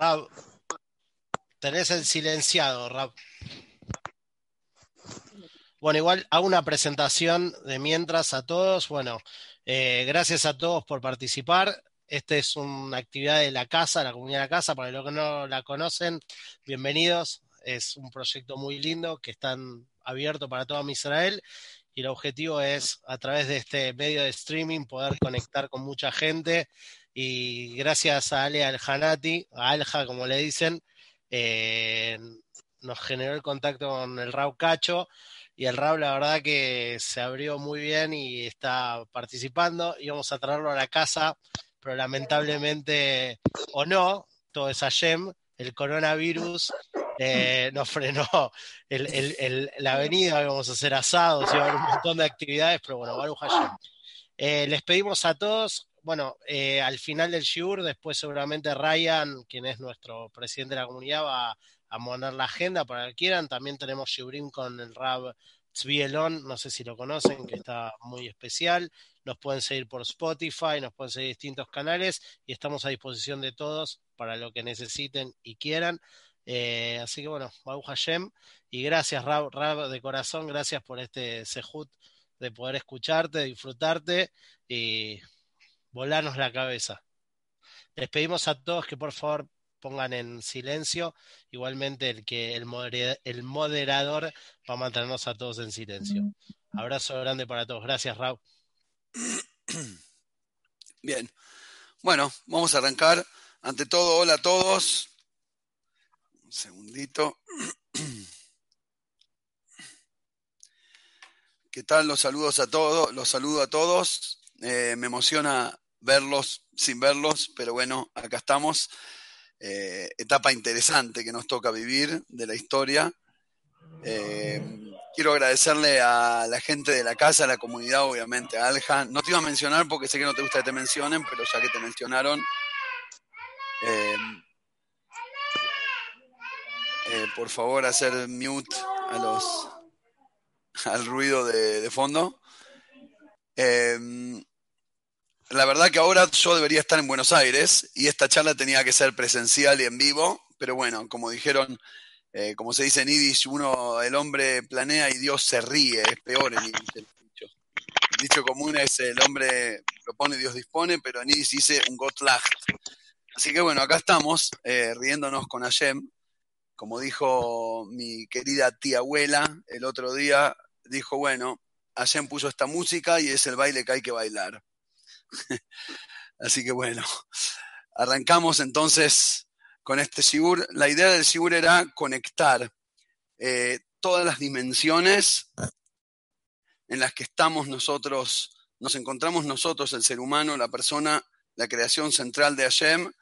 Rab, tenés el silenciado, Rab. Bueno, igual hago una presentación de mientras a todos. Bueno, eh, gracias a todos por participar. Esta es una actividad de la casa, la comunidad de la casa. Para los que no la conocen, bienvenidos. Es un proyecto muy lindo que están abierto para toda Israel y el objetivo es a través de este medio de streaming poder conectar con mucha gente y gracias a Ale Aljanati, a Alja como le dicen, eh, nos generó el contacto con el Rau Cacho y el Rau la verdad que se abrió muy bien y está participando. Íbamos a traerlo a la casa, pero lamentablemente, o no, todo es Ayem, el coronavirus eh, nos frenó la avenida, vamos a hacer asados, y a haber un montón de actividades, pero bueno, Baruch Hashem. Eh, les pedimos a todos, bueno, eh, al final del Shiur, después seguramente Ryan, quien es nuestro presidente de la comunidad, va a mover la agenda para que quieran. También tenemos Shiurim con el Rab Tzvielon, no sé si lo conocen, que está muy especial. Nos pueden seguir por Spotify, nos pueden seguir distintos canales y estamos a disposición de todos para lo que necesiten y quieran. Eh, así que bueno, Baruch Hashem, y gracias Rab, de corazón, gracias por este sejut de poder escucharte, disfrutarte y volarnos la cabeza. Les pedimos a todos que por favor pongan en silencio, igualmente el que el, el moderador va a mantenernos a todos en silencio. Abrazo grande para todos. Gracias, Raúl. Bien. Bueno, vamos a arrancar. Ante todo, hola a todos. Un segundito. ¿Qué tal? Los saludos a todos, los saludo a todos. Eh, me emociona verlos sin verlos, pero bueno, acá estamos. Eh, etapa interesante que nos toca vivir de la historia. Eh, quiero agradecerle a la gente de la casa, a la comunidad, obviamente, a Alja. No te iba a mencionar porque sé que no te gusta que te mencionen, pero ya que te mencionaron, por favor, hacer mute a los al ruido de, fondo. La verdad que ahora yo debería estar en Buenos Aires y esta charla tenía que ser presencial y en vivo, pero bueno, como dijeron, eh, como se dice en Yiddish, uno, el hombre planea y Dios se ríe, es peor en Yiddish el dicho. El dicho común es el hombre propone Dios dispone, pero en Yiddish dice un Gotlacht. Así que bueno, acá estamos eh, riéndonos con Hashem. Como dijo mi querida tía abuela el otro día, dijo, bueno, Hashem puso esta música y es el baile que hay que bailar. Así que bueno, arrancamos entonces con este Sigur. La idea del Sigur era conectar eh, todas las dimensiones en las que estamos nosotros, nos encontramos nosotros, el ser humano, la persona, la creación central de Hashem,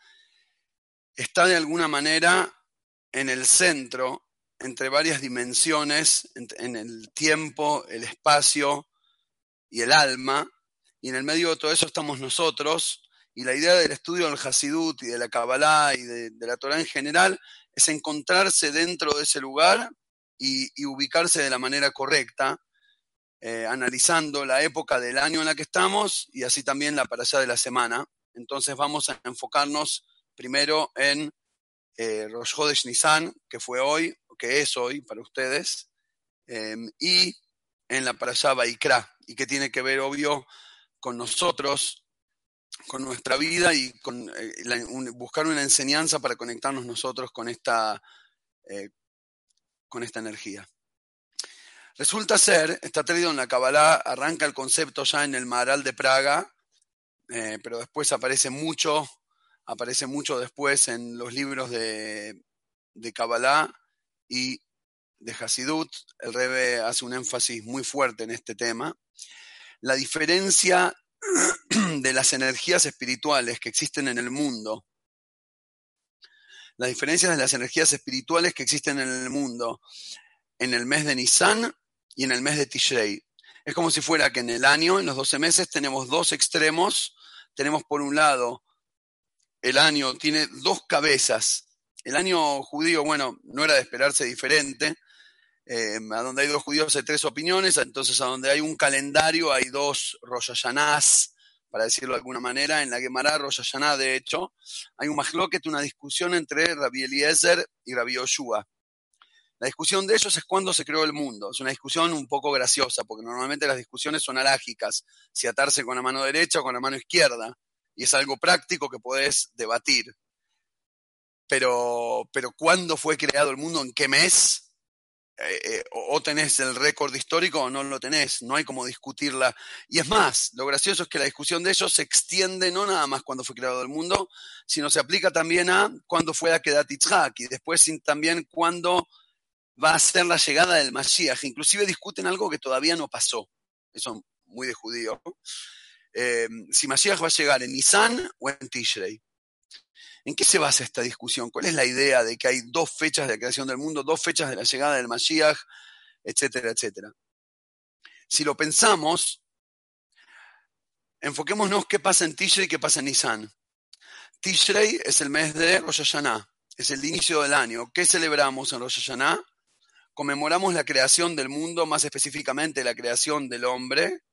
está de alguna manera en el centro entre varias dimensiones, en, el tiempo, el espacio y el alma, y en el medio de todo eso estamos nosotros, y la idea del estudio del Hasidut y de la Kabbalah y de, la Torah en general es encontrarse dentro de ese lugar y, ubicarse de la manera correcta, eh, analizando la época del año en la que estamos y así también la para allá de la semana. Entonces vamos a enfocarnos primero en eh, Rosh Hodesh Nisan, que fue hoy, que es hoy para ustedes, em, y en la Parashá Baikra, y que tiene que ver, obvio, con nosotros, con nuestra vida y eh, buscar una enseñanza para conectarnos nosotros con esta, eh, con esta energía. Resulta ser, está traído en la Kabbalah, arranca el concepto ya en el Maharal de Praga, eh, pero después aparece mucho, aparece mucho después en los libros de, de Kabbalah y de Hasidut. El Rebe hace un énfasis muy fuerte en este tema. La diferencia de las energías espirituales que existen en el mundo, la diferencia de las energías espirituales que existen en el mundo en el mes de Nisan y en el mes de Tishrei. Es como si fuera que en el año, en los 12 meses, tenemos dos extremos. Tenemos por un lado, el año tiene dos cabezas, el año judío, bueno, no era de esperarse diferente. Eh, a donde hay dos judíos hay tres opiniones, entonces a donde hay un calendario hay dos Rosh para decirlo de alguna manera, en la Gemara Rosh Hashanah, de hecho, hay un mahloket, una discusión entre Rabbi Eliezer y Rabbi Yoshua. La discusión de ellos es cuándo se creó el mundo. Es una discusión un poco graciosa, porque normalmente las discusiones son alágicas, si atarse con la mano derecha o con la mano izquierda, y es algo práctico que podés debatir. Pero, pero ¿cuándo fue creado el mundo? ¿En qué mes? Eh, eh, o tenés el récord histórico o no lo tenés, no hay como discutirla. Y es más, lo gracioso es que la discusión de ellos se extiende no nada más cuando fue creado el mundo, sino se aplica también a cuándo fue a Kedat y después también cuándo va a ser la llegada del Mashiach. Inclusive discuten algo que todavía no pasó. Eso muy de judío. Eh, si Mashiach va a llegar en Nisan o en Tishrei. ¿En qué se basa esta discusión? ¿Cuál es la idea de que hay dos fechas de la creación del mundo, dos fechas de la llegada del Mashiach, etcétera, etcétera? Si lo pensamos, enfoquémonos qué pasa en Tishrei y qué pasa en Nisan. Tishrei es el mes de Rosh Hashanah, es el inicio del año. ¿Qué celebramos en Rosh Hashanah? Conmemoramos la creación del mundo, más específicamente la creación del hombre,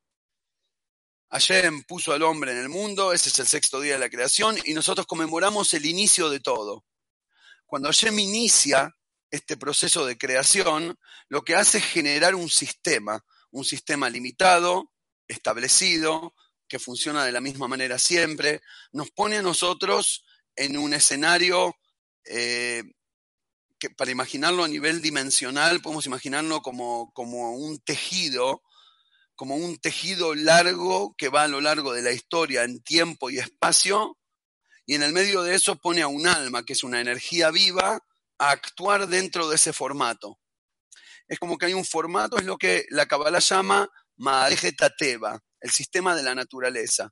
Hashem puso al hombre en el mundo, ese es el sexto día de la creación, y nosotros conmemoramos el inicio de todo. Cuando Hashem inicia este proceso de creación, lo que hace es generar un sistema, un sistema limitado, establecido, que funciona de la misma manera siempre, nos pone a nosotros en un escenario eh, que para imaginarlo a nivel dimensional, podemos imaginarlo como, como un tejido como un tejido largo que va a lo largo de la historia en tiempo y espacio, y en el medio de eso pone a un alma, que es una energía viva, a actuar dentro de ese formato. Es como que hay un formato, es lo que la Kabbalah llama Tateva, el sistema de la naturaleza.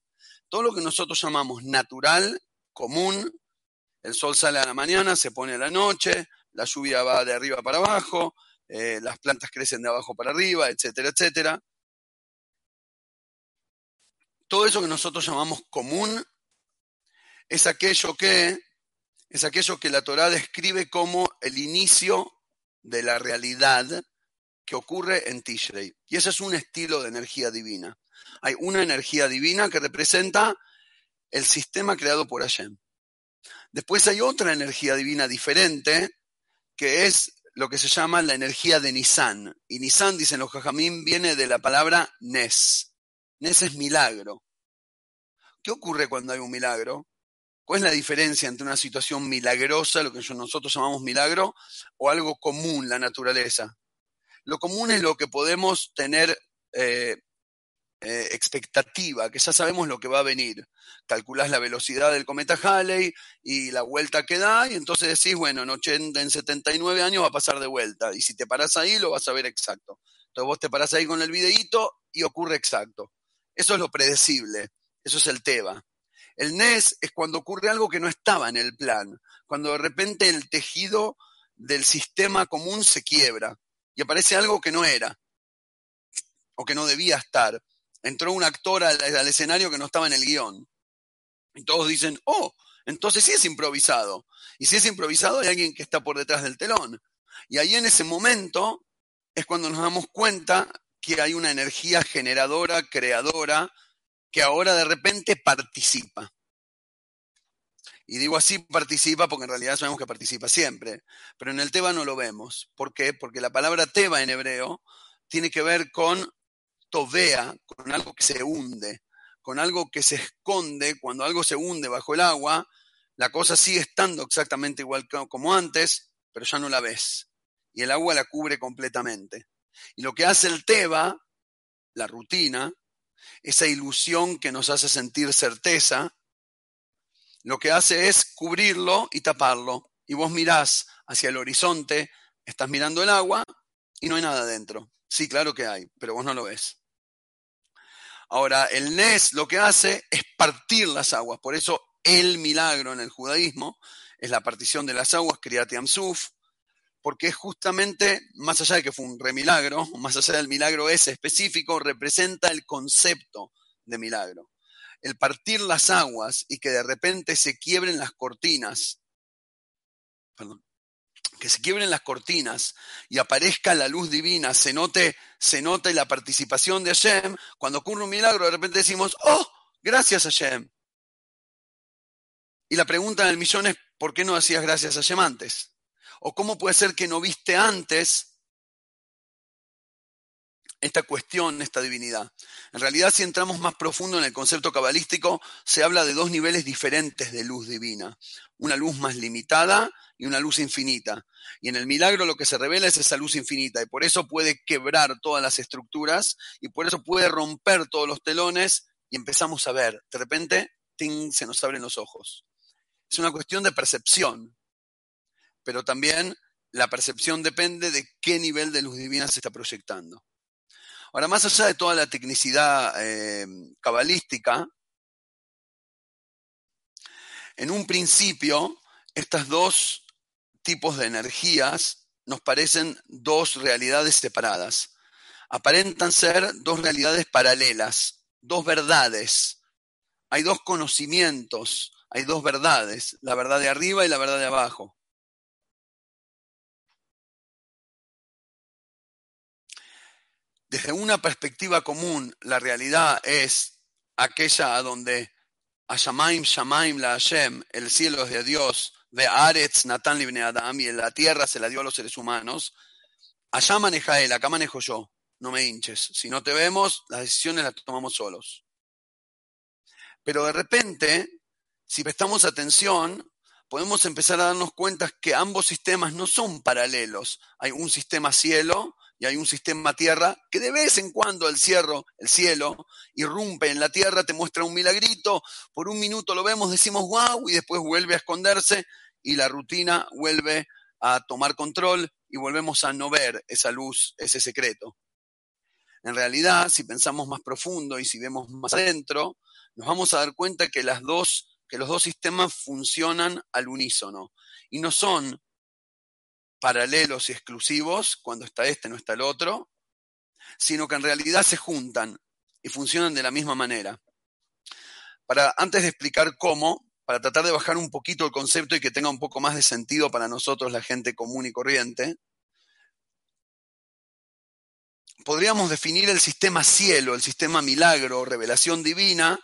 Todo lo que nosotros llamamos natural, común, el sol sale a la mañana, se pone a la noche, la lluvia va de arriba para abajo, eh, las plantas crecen de abajo para arriba, etcétera, etcétera todo eso que nosotros llamamos común es aquello que es aquello que la Torá describe como el inicio de la realidad que ocurre en Tishrei. Y ese es un estilo de energía divina. Hay una energía divina que representa el sistema creado por Hashem. Después hay otra energía divina diferente, que es lo que se llama la energía de Nisan. Y Nisan, dicen los Jajamín, viene de la palabra Nes. Ese es milagro. ¿Qué ocurre cuando hay un milagro? ¿Cuál es la diferencia entre una situación milagrosa, lo que nosotros llamamos milagro, o algo común, la naturaleza? Lo común es lo que podemos tener eh, eh, expectativa, que ya sabemos lo que va a venir. Calculás la velocidad del cometa Halley y la vuelta que da, y entonces decís, bueno, en, 80, en 79 años va a pasar de vuelta. Y si te paras ahí, lo vas a ver exacto. Entonces vos te parás ahí con el videíto y ocurre exacto. Eso es lo predecible, eso es el TEBA. El NES es cuando ocurre algo que no estaba en el plan, cuando de repente el tejido del sistema común se quiebra y aparece algo que no era o que no debía estar. Entró un actor al, escenario que no estaba en el guion. Y todos dicen, oh, entonces sí es improvisado. Y si es improvisado hay alguien que está por detrás del telón. Y ahí en ese momento es cuando nos damos cuenta que hay una energía generadora, creadora, que ahora de repente participa. Y digo así participa porque en realidad sabemos que participa siempre, pero en el Teba no lo vemos. ¿Por qué? Porque la palabra Teba en hebreo tiene que ver con tovea, con algo que se hunde, con algo que se esconde. Cuando algo se hunde bajo el agua, la cosa sigue estando exactamente igual como antes, pero ya no la ves. Y el agua la cubre completamente. Y lo que hace el Teba, la rutina, esa ilusión que nos hace sentir certeza, lo que hace es cubrirlo y taparlo. Y vos mirás hacia el horizonte, estás mirando el agua y no hay nada dentro. Sí, claro que hay, pero vos no lo ves. Ahora, el Nes lo que hace es partir las aguas. Por eso el milagro en el judaísmo es la partición de las aguas, Kriyat Yamsuf, porque es justamente, más allá de que fue un remilagro, más allá del milagro ese específico, representa el concepto de milagro. El partir las aguas y que de repente se quiebren las cortinas, perdón, que se quiebren las cortinas y aparezca la luz divina, se note, se note la participación de Hashem, cuando ocurre un milagro, de repente decimos, oh, gracias Hashem. Y la pregunta del millón es, ¿por qué no hacías gracias a Hashem antes? ¿O cómo puede ser que no viste antes esta cuestión, esta divinidad. En realidad, si entramos más profundo en el concepto cabalístico, se habla de dos niveles diferentes de luz divina. Una luz más limitada y una luz infinita. Y en el milagro lo que se revela es esa luz infinita. Y por eso puede quebrar todas las estructuras y por eso puede romper todos los telones y empezamos a ver. De repente, ting, se nos abren los ojos. Es una cuestión de percepción. Pero también la percepción depende de qué nivel de luz divina se está proyectando. Ahora, más allá de toda la tecnicidad eh, cabalística, en un principio, estos dos tipos de energías nos parecen dos realidades separadas. Aparentan ser dos realidades paralelas, dos verdades. Hay dos conocimientos, hay dos verdades, la verdad de arriba y la verdad de abajo. Desde una perspectiva común, la realidad es aquella a donde Ashamaim Shamaim la Hashem, el cielo es de Dios, de Aretz Natan Libne Adam, y la tierra se la dio a los seres humanos. Allá maneja él, acá manejo yo, no me hinches. Si no te vemos, las decisiones las tomamos solos. Pero de repente, si prestamos atención, podemos empezar a darnos cuenta que ambos sistemas no son paralelos. Hay un sistema cielo y hay un sistema tierra que de vez en cuando el cielo, el cielo irrumpe en la tierra, te muestra un milagrito, por un minuto lo vemos, decimos wow, y después vuelve a esconderse y la rutina vuelve a tomar control y volvemos a no ver esa luz, ese secreto. En realidad, si pensamos más profundo y si vemos más adentro, nos vamos a dar cuenta que las dos que los dos sistemas funcionan al unísono y no son paralelos y exclusivos, cuando está este no está el otro, sino que en realidad se juntan y funcionan de la misma manera. Para, antes de explicar cómo, para tratar de bajar un poquito el concepto y que tenga un poco más de sentido para nosotros, la gente común y corriente, podríamos definir el sistema cielo, el sistema milagro, revelación divina,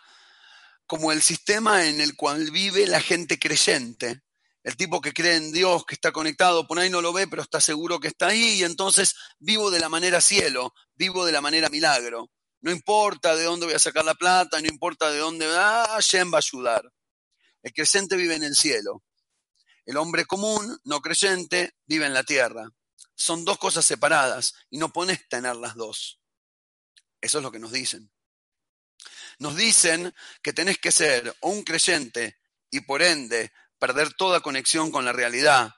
como el sistema en el cual vive la gente creyente, el tipo que cree en Dios, que está conectado, por ahí no lo ve, pero está seguro que está ahí, y entonces vivo de la manera cielo, vivo de la manera milagro. No importa de dónde voy a sacar la plata, no importa de dónde, ah, Hashem va a ayudar. El creyente vive en el cielo. El hombre común, no creyente, vive en la tierra. Son dos cosas separadas y no pones tener las dos. Eso es lo que nos dicen. Nos dicen que tenés que ser un creyente y por ende perder toda conexión con la realidad,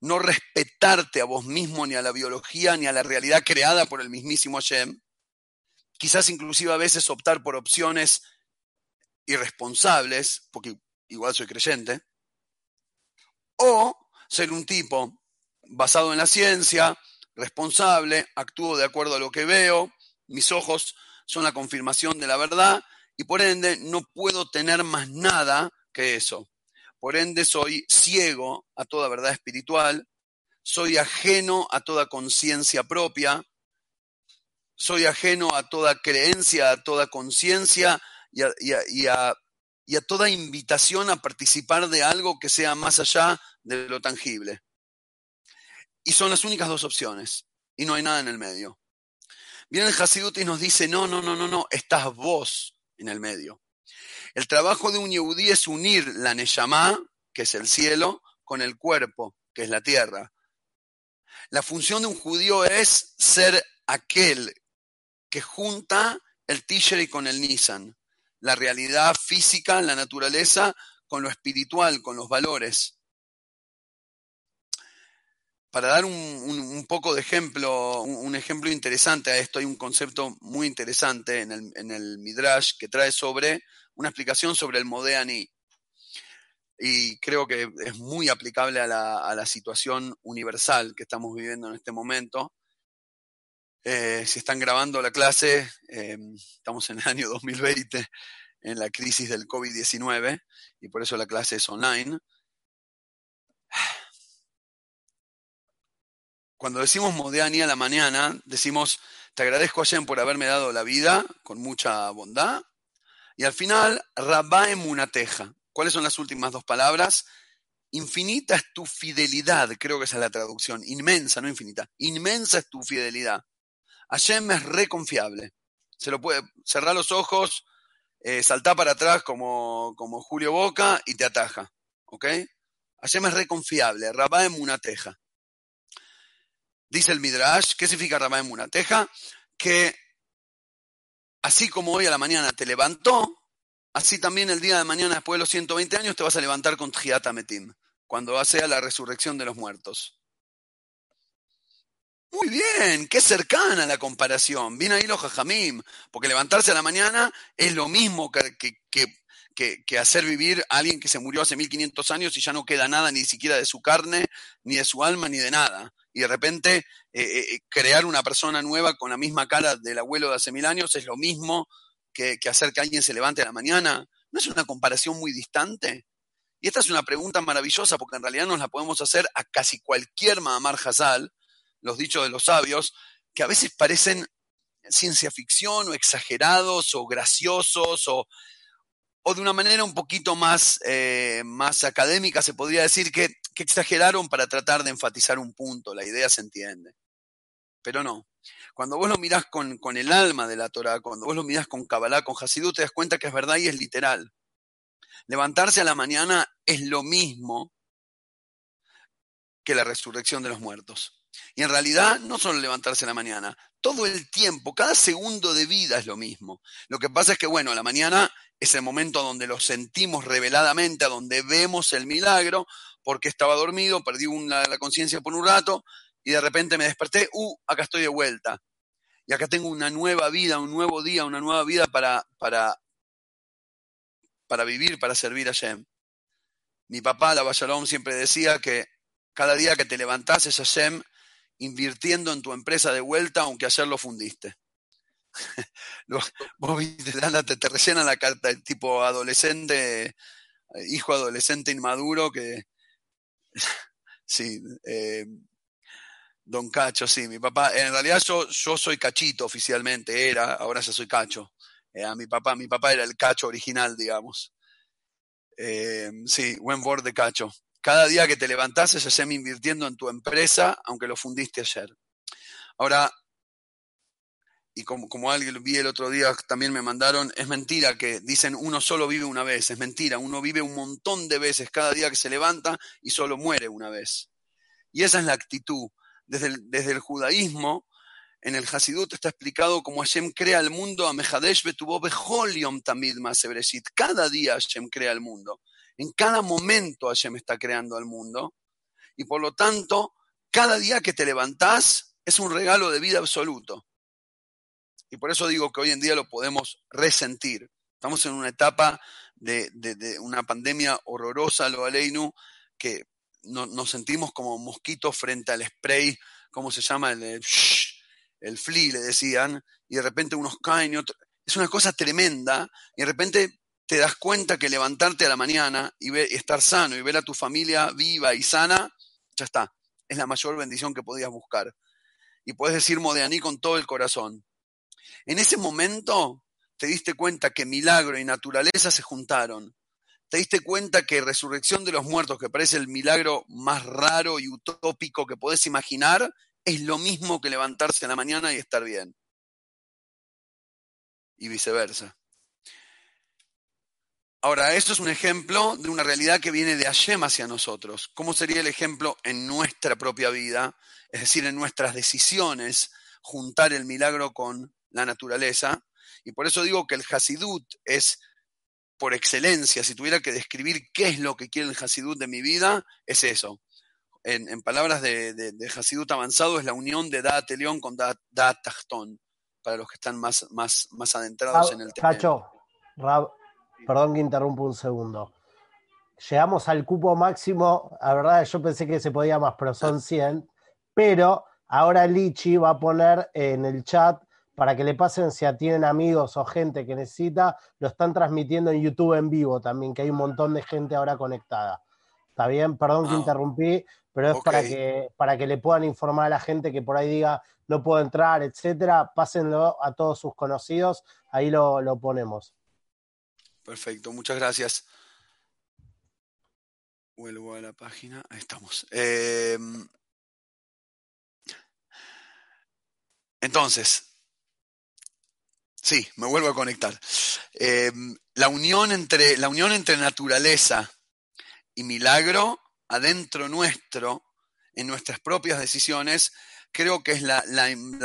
no respetarte a vos mismo, ni a la biología, ni a la realidad creada por el mismísimo Hashem, quizás inclusive a veces optar por opciones irresponsables, porque igual soy creyente, o ser un tipo basado en la ciencia, responsable, actúo de acuerdo a lo que veo, mis ojos son la confirmación de la verdad y por ende no puedo tener más nada que eso. Por ende, soy ciego a toda verdad espiritual, soy ajeno a toda conciencia propia, soy ajeno a toda creencia, a toda conciencia y, a, toda invitación a participar de algo que sea más allá de lo tangible. Y son las únicas dos opciones, y no hay nada en el medio. Viene el Hasidut y nos dice, no, no, no, no, no, estás vos en el medio. El trabajo de un yehudí es unir la Neyamá, que es el cielo, con el cuerpo, que es la tierra. La función de un judío es ser aquel que junta el Tishri con el Nisan, la realidad física, la naturaleza, con lo espiritual, con los valores. Para dar un, poco de ejemplo, un, ejemplo interesante a esto, hay un concepto muy interesante en el Midrash que trae sobre una explicación sobre el Modeani. Y creo que es muy aplicable a la, situación universal que estamos viviendo en este momento. Eh, si están grabando la clase, em, estamos en el año 2020, en la crisis del COVID-19, y por eso la clase es online. Cuando decimos Modeani a la mañana, decimos, te agradezco, Allen, por haberme dado la vida con mucha bondad Y al final, Rabá Emunateja. ¿Cuáles son las últimas dos palabras? Infinita es tu fidelidad, creo que esa es la traducción. Inmensa, no infinita. Inmensa es tu fidelidad. Hashem es reconfiable. Se lo puede cerrar los ojos, eh, saltar para atrás como, como Julio Boca y te ataja. ¿Ok? Hashem es reconfiable. Rabá Emunateja. Dice el Midrash, ¿qué significa Rabá Emunateja? Que así como hoy a la mañana te levantó, así también el día de mañana, después de los 120 años, te vas a levantar con Tjiat Metim, cuando sea la resurrección de los muertos. Muy bien, qué cercana la comparación. Viene ahí los jajamim, porque levantarse a la mañana es lo mismo que, que, que, hacer vivir a alguien que se murió hace 1500 años y ya no queda nada ni siquiera de su carne, ni de su alma, ni de nada. Y de repente eh, eh, crear una persona nueva con la misma cara del abuelo de hace mil años es lo mismo que, hacer que alguien se levante a la mañana. ¿No es una comparación muy distante? Y esta es una pregunta maravillosa porque en realidad nos la podemos hacer a casi cualquier Mahamar Hazal, los dichos de los sabios, que a veces parecen ciencia ficción o exagerados o graciosos o, o de una manera un poquito más, eh, más académica se podría decir que, que, exageraron para tratar de enfatizar un punto, la idea se entiende. Pero no. Cuando vos lo mirás con, con el alma de la Torah, cuando vos lo mirás con Kabbalah, con Hasidut, te das cuenta que es verdad y es literal. Levantarse a la mañana es lo mismo que la resurrección de los muertos. Y en realidad no solo levantarse a la mañana, todo el tiempo, cada segundo de vida es lo mismo. Lo que pasa es que, bueno, la mañana es el momento donde lo sentimos reveladamente, a donde vemos el milagro, porque estaba dormido, perdí la conciencia por un rato y de repente me desperté, uh, acá estoy de vuelta. Y acá tengo una nueva vida, un nuevo día, una nueva vida para, para, para vivir, para servir a Shem. Mi papá, la Shalom, siempre decía que cada día que te levantases a Shem, invirtiendo en tu empresa de vuelta, aunque ayer lo fundiste. Vos viste, te, te rellenan la carta, el tipo adolescente, hijo adolescente inmaduro que... sí, eh, Don Cacho, sí, mi papá, en realidad yo, yo soy cachito oficialmente, era, ahora ya soy cacho. Eh, mi papá, mi papá era el cacho original, digamos. Eh, sí, buen board de cacho. Cada día que te levantases, me invirtiendo en tu empresa, aunque lo fundiste ayer. Ahora, y como, como alguien vi el otro día, también me mandaron, es mentira que dicen uno solo vive una vez, es mentira, uno vive un montón de veces cada día que se levanta y solo muere una vez. Y esa es la actitud. Desde el, desde el judaísmo, en el Hasidut está explicado cómo Hashem crea el mundo, a Mehadesh betubo beholiom tamid Cada día Hashem crea el mundo. En cada momento Hashem está creando el mundo. Y por lo tanto, cada día que te levantás es un regalo de vida absoluto. Y por eso digo que hoy en día lo podemos resentir. Estamos en una etapa de, una pandemia horrorosa, lo aleinu, que nos sentimos como mosquitos frente al spray, ¿cómo se llama? El, el, el flea, le decían, y de repente unos caen y otros. Es una cosa tremenda, y de repente te das cuenta que levantarte a la mañana y, ver, estar sano y ver a tu familia viva y sana, ya está. Es la mayor bendición que podías buscar. Y puedes decir Modeaní con todo el corazón. En ese momento te diste cuenta que milagro y naturaleza se juntaron. Te diste cuenta que resurrección de los muertos, que parece el milagro más raro y utópico que podés imaginar, es lo mismo que levantarse a la mañana y estar bien. Y viceversa. Ahora, esto es un ejemplo de una realidad que viene de Hashem hacia nosotros. ¿Cómo sería el ejemplo en nuestra propia vida? Es decir, en nuestras decisiones, juntar el milagro con la naturaleza. Y por eso digo que el Hasidut es, por excelencia, si tuviera que describir qué es lo que quiere el Hasidut de mi vida, es eso. En, palabras de, de, Hasidut avanzado, es la unión de Dat León con Dat, Tachton, para los que están más, más, más adentrados en el tema. Cacho, perdón que interrumpo un segundo. Llegamos al cupo máximo, la verdad yo pensé que se podía más, pero son 100, pero ahora Lichi va a poner en el chat para que le pasen si tienen amigos o gente que necesita, lo están transmitiendo en YouTube en vivo también, que hay un montón de gente ahora conectada. ¿Está bien? Perdón que ah. interrumpí, pero es para, que, para que le puedan informar a la gente que por ahí diga no puedo entrar, etcétera. Pásenlo a todos sus conocidos, ahí lo, lo ponemos. Perfecto, muchas gracias. Vuelvo a la página, ahí estamos. Em, entonces, sí, me vuelvo a conectar. Em, la, unión entre, la unión entre naturaleza y milagro adentro nuestro, en nuestras propias decisiones, creo que es la,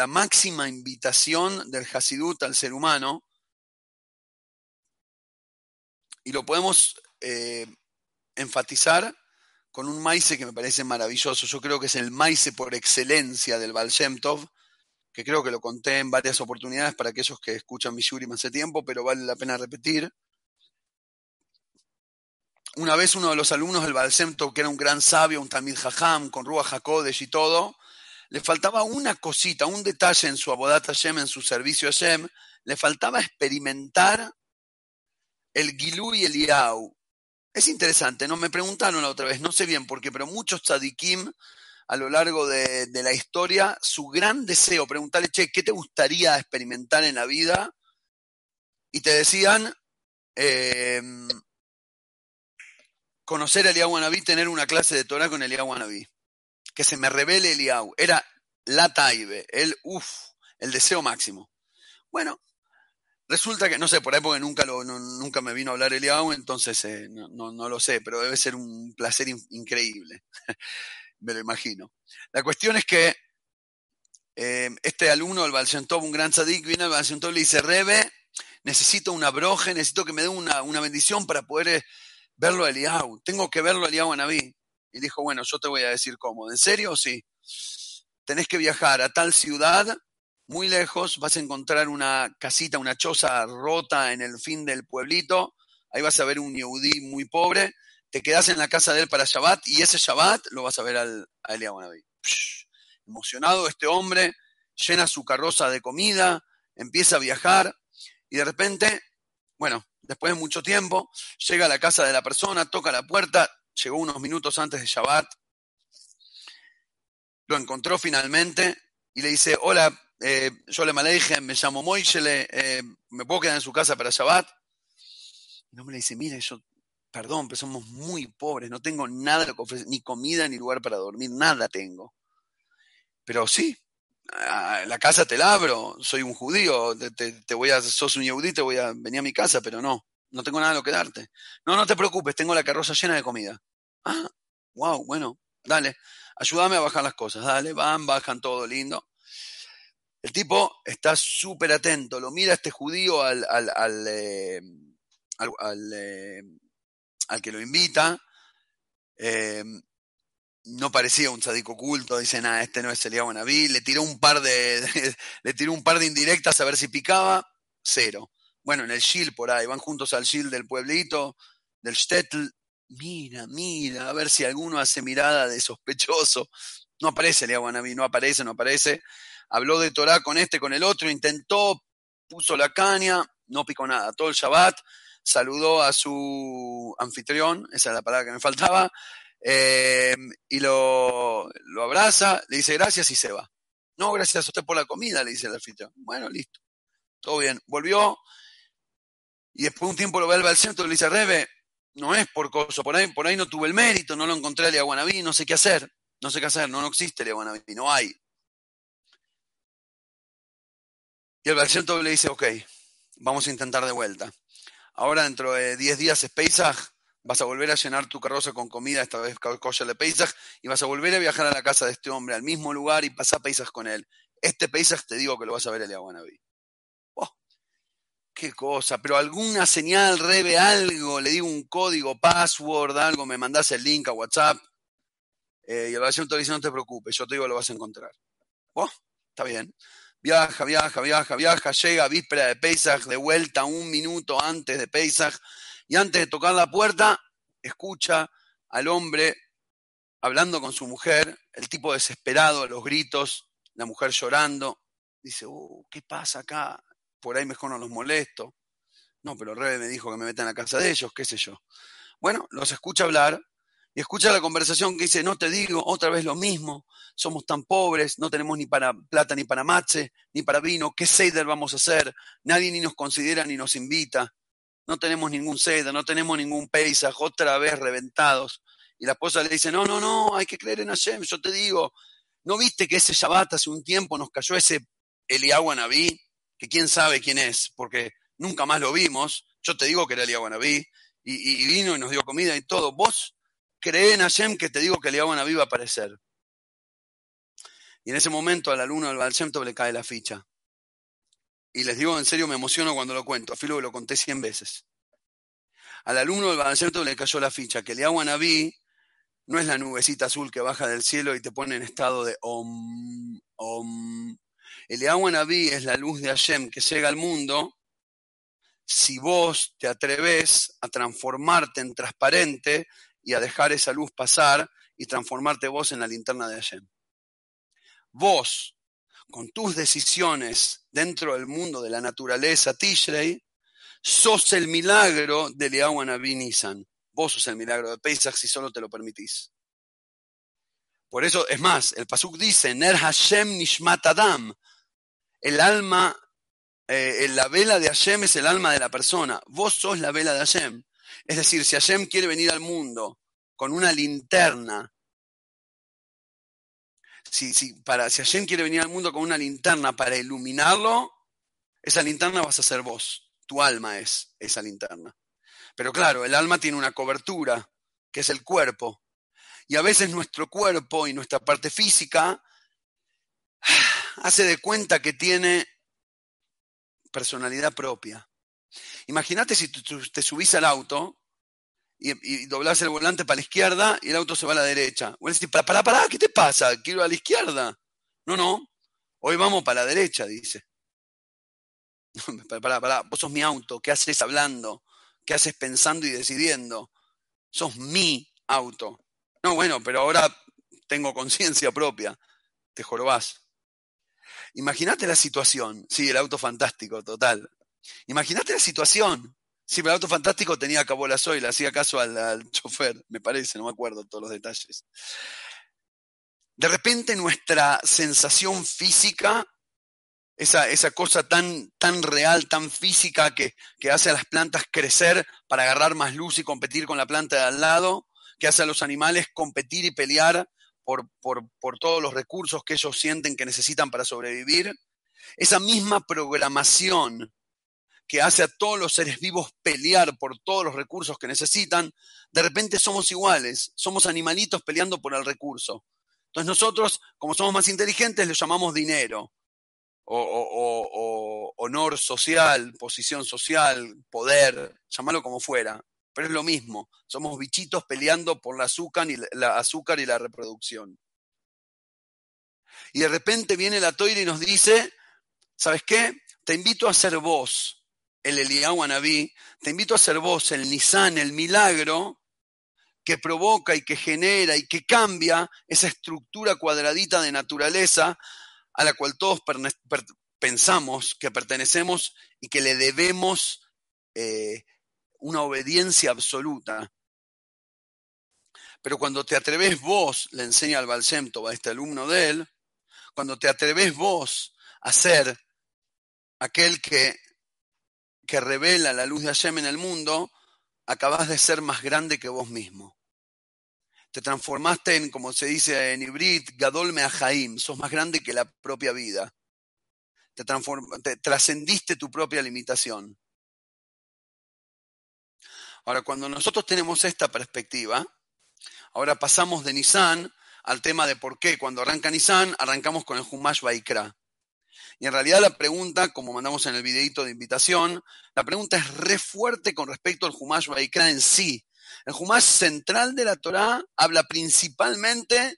máxima invitación del Hasidut al ser humano. Y lo podemos eh, enfatizar con un maíz que me parece maravilloso. Yo creo que es el maíz por excelencia del Baal que creo que lo conté en varias oportunidades para aquellos que escuchan mi Yuri hace tiempo, pero vale la pena repetir. Una vez uno de los alumnos del Baal que era un gran sabio, un Tamil Jajam, con Ruach HaKodesh y todo, le faltaba una cosita, un detalle en su Abodat Hashem, en su servicio a Hashem, le faltaba experimentar el Gilú y el Iau. Es interesante, ¿no? Me preguntaron la otra vez, no sé bien por qué, pero muchos tzadikim a lo largo de, la historia, su gran deseo, preguntarle, che, ¿qué te gustaría experimentar en la vida? Y te decían, em, conocer a Eliyahu tener una clase de Torah con Eliyahu Anabí. Que se me revele Eliyahu. Era la taibe, el uff, el deseo máximo. Bueno, resulta que, no sé, por ahí porque nunca, lo, nunca me vino a hablar Eliyahu, entonces eh, no, lo sé, pero debe ser un placer increíble. me lo imagino. La cuestión es que eh, este alumno del Balsentov, un gran tzadik, viene al Balsentov y le dice, Rebe, necesito una broje, necesito que me dé una, bendición para poder eh, verlo a Eliyahu. Tengo que verlo a Eliyahu Naví. Y dijo, bueno, yo te voy a decir cómo. ¿En serio? Sí. Tenés que viajar a tal ciudad, muy lejos, vas a encontrar una casita, una choza rota en el fin del pueblito. Ahí vas a ver un yehudí muy pobre te quedas en la casa de él para Shabbat y ese Shabbat lo vas a ver al, a Eliyahu Emocionado este hombre, llena su carroza de comida, empieza a viajar y de repente, bueno, después de mucho tiempo, llega a la casa de la persona, toca la puerta, llegó unos minutos antes de Shabbat, lo encontró finalmente y le dice, hola, eh, yo le dije, me llamo Moishele, eh, ¿me puedo quedar en su casa para Shabbat? Y el hombre le dice, mire, yo perdón, pero somos muy pobres, no tengo nada que ofrecer, ni comida ni lugar para dormir, nada tengo. Pero sí, la casa te la abro, soy un judío, te, voy a, sos un yehudí, te voy a venir a mi casa, pero no, no tengo nada lo que darte. No, no te preocupes, tengo la carroza llena de comida. Ah, wow, bueno, dale, ayúdame a bajar las cosas, dale, van, bajan todo lindo. El tipo está súper atento, lo mira este judío al, al, al, eh, eh, al que lo invita. Eh, no parecía un sadico oculto, dice, nada, este no es Eliyahu Naví, le tiró un par de, le tiró un par de indirectas a ver si picaba, cero. Bueno, en el Shil por ahí, van juntos al Shil del pueblito, del Stetl, mira, mira, a ver si alguno hace mirada de sospechoso. No aparece Eliyahu Naví, no aparece, no aparece. Habló de Torah con este, con el otro, intentó, puso la caña, no picó nada. Todo el Shabbat saludó a su anfitrión, esa es la palabra que me faltaba, eh, y lo, abraza, le dice gracias y se va. No, gracias a usted por la comida, le dice el anfitrión. Bueno, listo. Todo bien. Volvió y después de un tiempo lo ve al centro y le dice, Rebe, no es por cosa, por ahí, por ahí no tuve el mérito, no lo encontré a Guanabí, no sé qué hacer, no sé qué hacer, no, no existe Guanabí, no hay. Y el Balcento le dice, ok, vamos a intentar de vuelta. Ahora dentro de 10 días es Pesach, vas a volver a llenar tu carroza con comida, esta vez kosher de Pesach, y vas a volver a viajar a la casa de este hombre, al mismo lugar, y pasar Pesach con él. Este Pesach te digo que lo vas a ver el Aguanabí. Oh, qué cosa, pero alguna señal, rebe algo, le digo un código, password, algo, me mandás el link a WhatsApp, eh, y el te dice, no te preocupes, yo te digo lo vas a encontrar. Oh, está bien. Viaja, viaja, viaja, viaja, llega víspera de Pesach, de vuelta un minuto antes de Pesach, y antes de tocar la puerta, escucha al hombre hablando con su mujer, el tipo desesperado, los gritos, la mujer llorando. Dice, uh, ¿qué pasa acá? Por ahí mejor no los molesto. No, pero Rebe me dijo que me metan a casa de ellos, qué sé yo. Bueno, los escucha hablar y escucha la conversación que dice, no te digo otra vez lo mismo, somos tan pobres, no tenemos ni para plata ni para mache, ni para vino, ¿qué Seider vamos a hacer? Nadie ni nos considera ni nos invita. no tenemos ningún seda, no tenemos ningún paisaje, otra vez reventados. Y la esposa le dice, no, no, no, hay que creer en Hashem, yo te digo, ¿no viste que ese Shabbat hace un tiempo nos cayó ese Eliyahu Naví? Que quién sabe quién es, porque nunca más lo vimos, yo te digo que era Eliyahu Naví, y, y, vino y nos dio comida y todo. Vos creé en Hashem que te digo que Eliyahu Naví va a aparecer. Y en ese momento al alumno del Baal le cae la ficha. Y les digo, en serio, me emociono cuando lo cuento. A filo que lo conté cien veces. Al alumno del Baal le cayó la ficha que Eliyahu Naví no es la nubecita azul que baja del cielo y te pone en estado de om, om. Eliyahu Naví es la luz de Hashem que llega al mundo si vos te atreves a transformarte en transparente y a dejar esa luz pasar y transformarte vos en la linterna de Hashem. Vos, con tus decisiones dentro del mundo de la naturaleza Tishrei, sos el milagro de Liawan Nisan. Vos sos el milagro de Pesach si solo te lo permitís. Por eso, es más, el Pasuk dice, Ner Hashem Nishmat Adam. El alma, eh, la vela de Hashem es el alma de la persona. Vos sos la vela de Hashem. Es decir, si Hashem quiere venir al mundo con una linterna si, si, para, si Hashem quiere venir al mundo con una linterna para iluminarlo, esa linterna vas a ser vos. Tu alma es esa linterna. Pero claro, el alma tiene una cobertura, que es el cuerpo. Y a veces nuestro cuerpo y nuestra parte física hace de cuenta que tiene personalidad propia. Imagínate si te subís al auto y, doblás el volante para la izquierda y el auto se va a la derecha. Bueno, decís, pará, pará, pará, ¿qué te pasa? Quiero a la izquierda. No, no, hoy vamos para la derecha, dice. pará, pará, vos sos mi auto, ¿qué haces hablando? ¿Qué haces pensando y decidiendo? Sos mi auto. No, bueno, pero ahora tengo conciencia propia. Te jorobás. Imagínate la situación. Sí, el auto fantástico, total. Imagínate la situación. Sí, pero el auto fantástico tenía y le hacía caso al, chofer, me parece, no me acuerdo todos los detalles. De repente nuestra sensación física, esa, esa cosa tan, tan real, tan física que, que hace a las plantas crecer para agarrar más luz y competir con la planta de al lado, que hace a los animales competir y pelear por, por, por, todos los recursos que ellos sienten que necesitan para sobrevivir. Esa misma programación que hace a todos los seres vivos pelear por todos los recursos que necesitan, de repente somos iguales, somos animalitos peleando por el recurso. Entonces nosotros, como somos más inteligentes, le llamamos dinero, o, honor social, posición social, poder, llámalo como fuera, pero es lo mismo, somos bichitos peleando por la azúcar y la, azúcar y la reproducción. Y de repente viene la toira y nos dice, ¿sabes qué? Te invito a ser vos, el Eliyahu Anabí, te invito a ser vos el Nisan, el milagro que provoca y que genera y que cambia esa estructura cuadradita de naturaleza a la cual todos pensamos que pertenecemos y que le debemos eh, una obediencia absoluta. Pero cuando te atreves vos, le enseña al Balsemto a este alumno de él, cuando te atreves vos a ser aquel que que revela la luz de Hashem en el mundo, acabas de ser más grande que vos mismo. Te transformaste en, como se dice en Ibrit, Gadol Meahaim, sos más grande que la propia vida. Te, te trascendiste tu propia limitación. Ahora, cuando nosotros tenemos esta perspectiva, ahora pasamos de Nisan al tema de por qué cuando arranca Nisan arrancamos con el Humash Baikra. Y en realidad la pregunta, como mandamos en el videito de invitación, la pregunta es re fuerte con respecto al Humash Baikra en sí. El Humash central de la Torá habla principalmente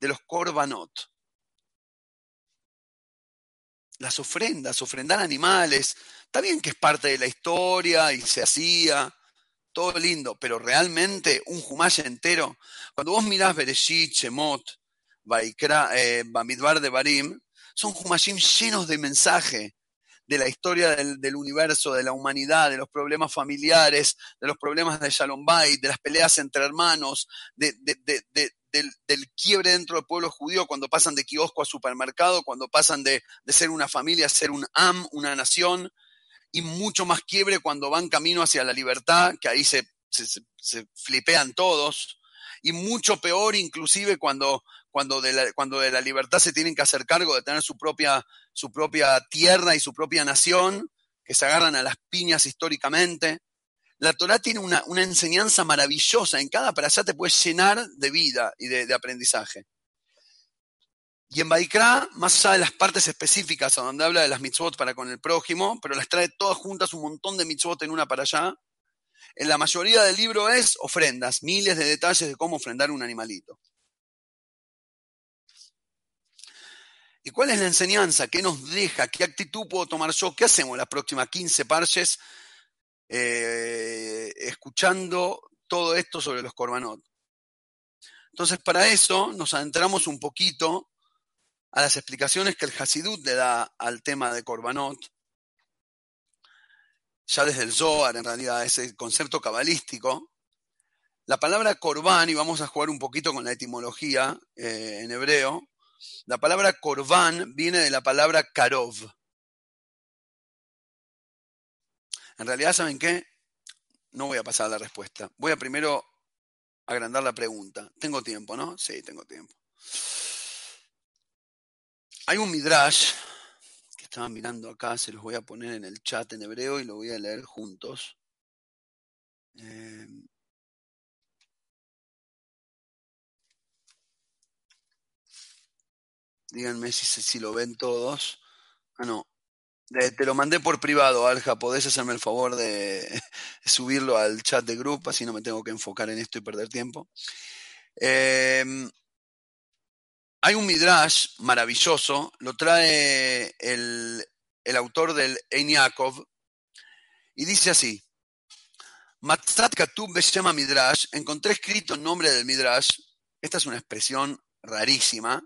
de los korbanot. Las ofrendas, ofrendar animales. Está bien que es parte de la historia y se hacía, todo lindo, pero realmente un Humash entero. Cuando vos mirás Bereshit, Shemot, Baikra, eh, Bamidbar de Barim, son Humashim llenos de mensaje de la historia del, universo, de la humanidad, de los problemas familiares, de los problemas de Shalom Bay, de las peleas entre hermanos, del, del, quiebre dentro del pueblo judío cuando pasan de kiosco a supermercado, cuando pasan de, ser una familia a ser un am, una nación. y mucho más quiebre cuando van camino hacia la libertad, que ahí se, se, flipean todos, y mucho peor inclusive cuando, cuando, de la, cuando de la libertad se tienen que hacer cargo de tener su propia, su propia tierra y su propia nación, que se agarran a las piñas históricamente. La Torah tiene una, enseñanza maravillosa, en cada allá te puedes llenar de vida y de, aprendizaje. Y en Baikra, más allá de las partes específicas, donde habla de las mitzvot para con el prójimo, pero las trae todas juntas, un montón de mitzvot en una para allá. En la mayoría del libro es ofrendas, miles de detalles de cómo ofrendar un animalito. ¿Y cuál es la enseñanza? ¿Qué nos deja? ¿Qué actitud puedo tomar yo? ¿Qué hacemos las próximas 15 parches eh, escuchando todo esto sobre los corbanot? Entonces, para eso nos adentramos un poquito a las explicaciones que el Hasidut le da al tema de Korbanot, ya desde el Zohar, en realidad, ese concepto cabalístico. La palabra Korban, y vamos a jugar un poquito con la etimología eh, en hebreo, la palabra Korban viene de la palabra Karov. En realidad, ¿saben qué? No voy a pasar la respuesta. Voy a primero agrandar la pregunta. Tengo tiempo, ¿no? Sí, tengo tiempo. Hay un midrash que estaba mirando acá, se los voy a poner en el chat en hebreo y lo voy a leer juntos. Em, díganme si, si, lo ven todos. Ah, no. te lo mandé por privado, Alja. ¿Podés hacerme el favor de, subirlo al chat de grupo? Así no me tengo que enfocar en esto y perder tiempo. Eh, hay un midrash maravilloso, lo trae el, autor del Ein y dice así, Matzat Katub llama Midrash, encontré escrito el nombre del Midrash, esta es una expresión rarísima,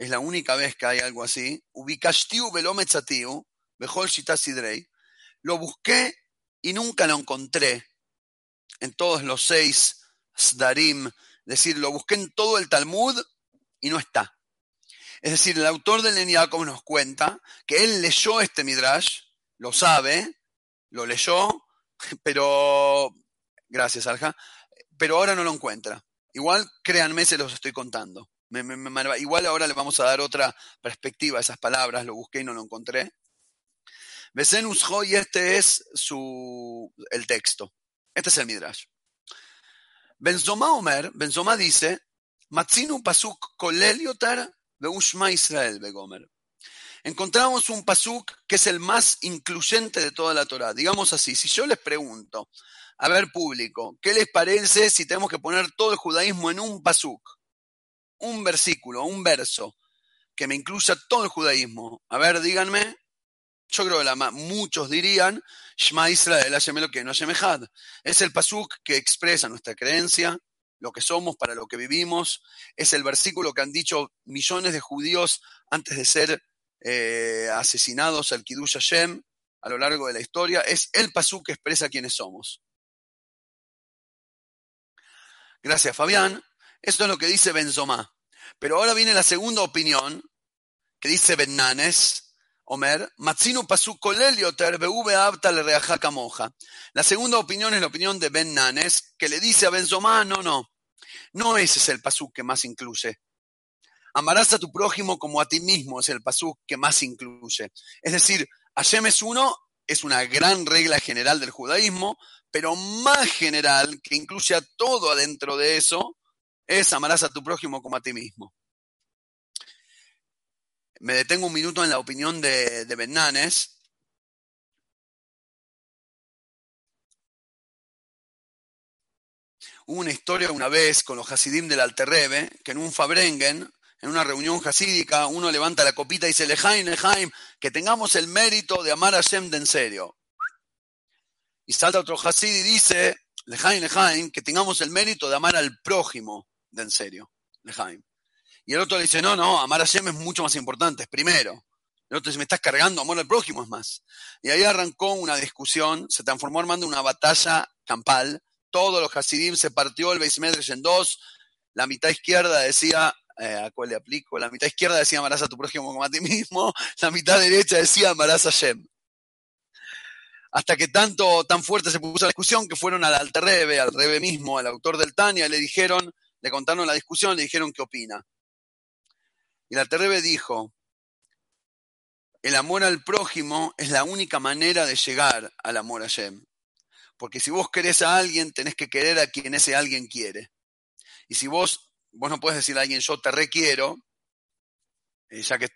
es la única vez que hay algo así, Ubikashtiu velometzatiu, Bejol Shitasidrei, lo busqué y nunca lo encontré en todos los seis Sdarim, es decir, lo busqué en todo el Talmud y no está. Es decir, el autor del Eniaco nos cuenta que él leyó este Midrash, lo sabe, lo leyó, pero, gracias Alja, pero ahora no lo encuentra. Igual, créanme, se los estoy contando. Igual ahora le vamos a dar otra perspectiva a esas palabras, lo busqué y no lo encontré. Besenus y este es su, el texto. Este es el Midrash. Benzoma Omer, Benzoma dice, Matzinu pasuk koleliotar Beushma Israel Begomer. Encontramos un pasuk que es el más incluyente de toda la Torah. Digamos así, si yo les pregunto, a ver público, ¿qué les parece si tenemos que poner todo el judaísmo en un pasuk? Un versículo, un verso que me incluya todo el judaísmo. A ver, díganme. Yo creo que la, muchos dirían, Shema Israel, lo que no Shemehad. Es el pasuk que expresa nuestra creencia, lo que somos, para lo que vivimos. Es el versículo que han dicho millones de judíos antes de ser eh, asesinados al Kiddush Hashem a lo largo de la historia. Es el pasú que expresa quiénes somos. Gracias, Fabián. Esto es lo que dice Benzomá. Pero ahora viene la segunda opinión, que dice Bennanes, Omer, Matzinu Pasuk Kolelioter le moja. La segunda opinión es la opinión de Ben Nanes, que le dice a Benzomá, no, no, no ese es el pasuk que más incluye. Amarás a tu prójimo como a ti mismo es el pasuk que más incluye. Es decir, Hashem es uno, es una gran regla general del judaísmo, pero más general, que incluye a todo adentro de eso, es amarás a tu prójimo como a ti mismo. Me detengo un minuto en la opinión de, de Bernanes. Hubo una historia una vez con los Hasidim del Alterrebe, que en un Fabrengen, en una reunión hasídica, uno levanta la copita y dice, Lejaim, Lejaim, que tengamos el mérito de amar a Hashem de en serio. Y salta otro Hasid y dice, Lejaim, Lejaim, que tengamos el mérito de amar al prójimo de en serio. Lejaim. Y el otro le dice, no, no, amar a Hashem es mucho más importante, es primero. El otro dice, me estás cargando, amor al prójimo es más. Y ahí arrancó una discusión, se transformó armando una batalla campal. Todos los Hasidim se partió el Beis en dos. La mitad izquierda decía, eh, ¿a cuál le aplico? La mitad izquierda decía, amarás a tu prójimo como a ti mismo. La mitad derecha decía, amarás a Hashem. Hasta que tanto, tan fuerte se puso la discusión que fueron al Alterrebe, al Rebe mismo, al autor del Tania, le dijeron, le contaron la discusión, le dijeron qué opina. Y el Alterrebe dijo, el amor al prójimo es la única manera de llegar al amor a Yem. Porque si vos querés a alguien, tenés que querer a quien ese alguien quiere. Y si vos, vos no puedes decir a alguien, yo te requiero, eh, ya que,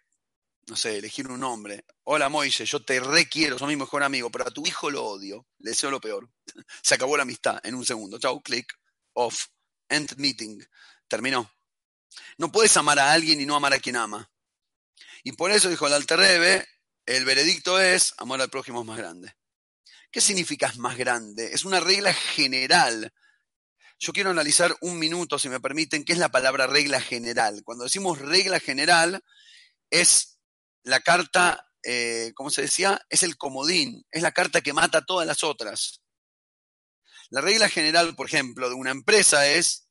no sé, elegir un nombre. Hola Moise, yo te requiero, soy mi mejor amigo, pero a tu hijo lo odio, le deseo lo peor. Se acabó la amistad en un segundo. Chau, click, off, end meeting. Terminó. No puedes amar a alguien y no amar a quien ama. Y por eso dijo el Alterrebe, el veredicto es, amor al prójimo es más grande. ¿Qué significa es más grande? Es una regla general. Yo quiero analizar un minuto, si me permiten, qué es la palabra regla general. Cuando decimos regla general, es la carta, eh, ¿cómo se decía? Es el comodín, es la carta que mata a todas las otras. La regla general, por ejemplo, de una empresa es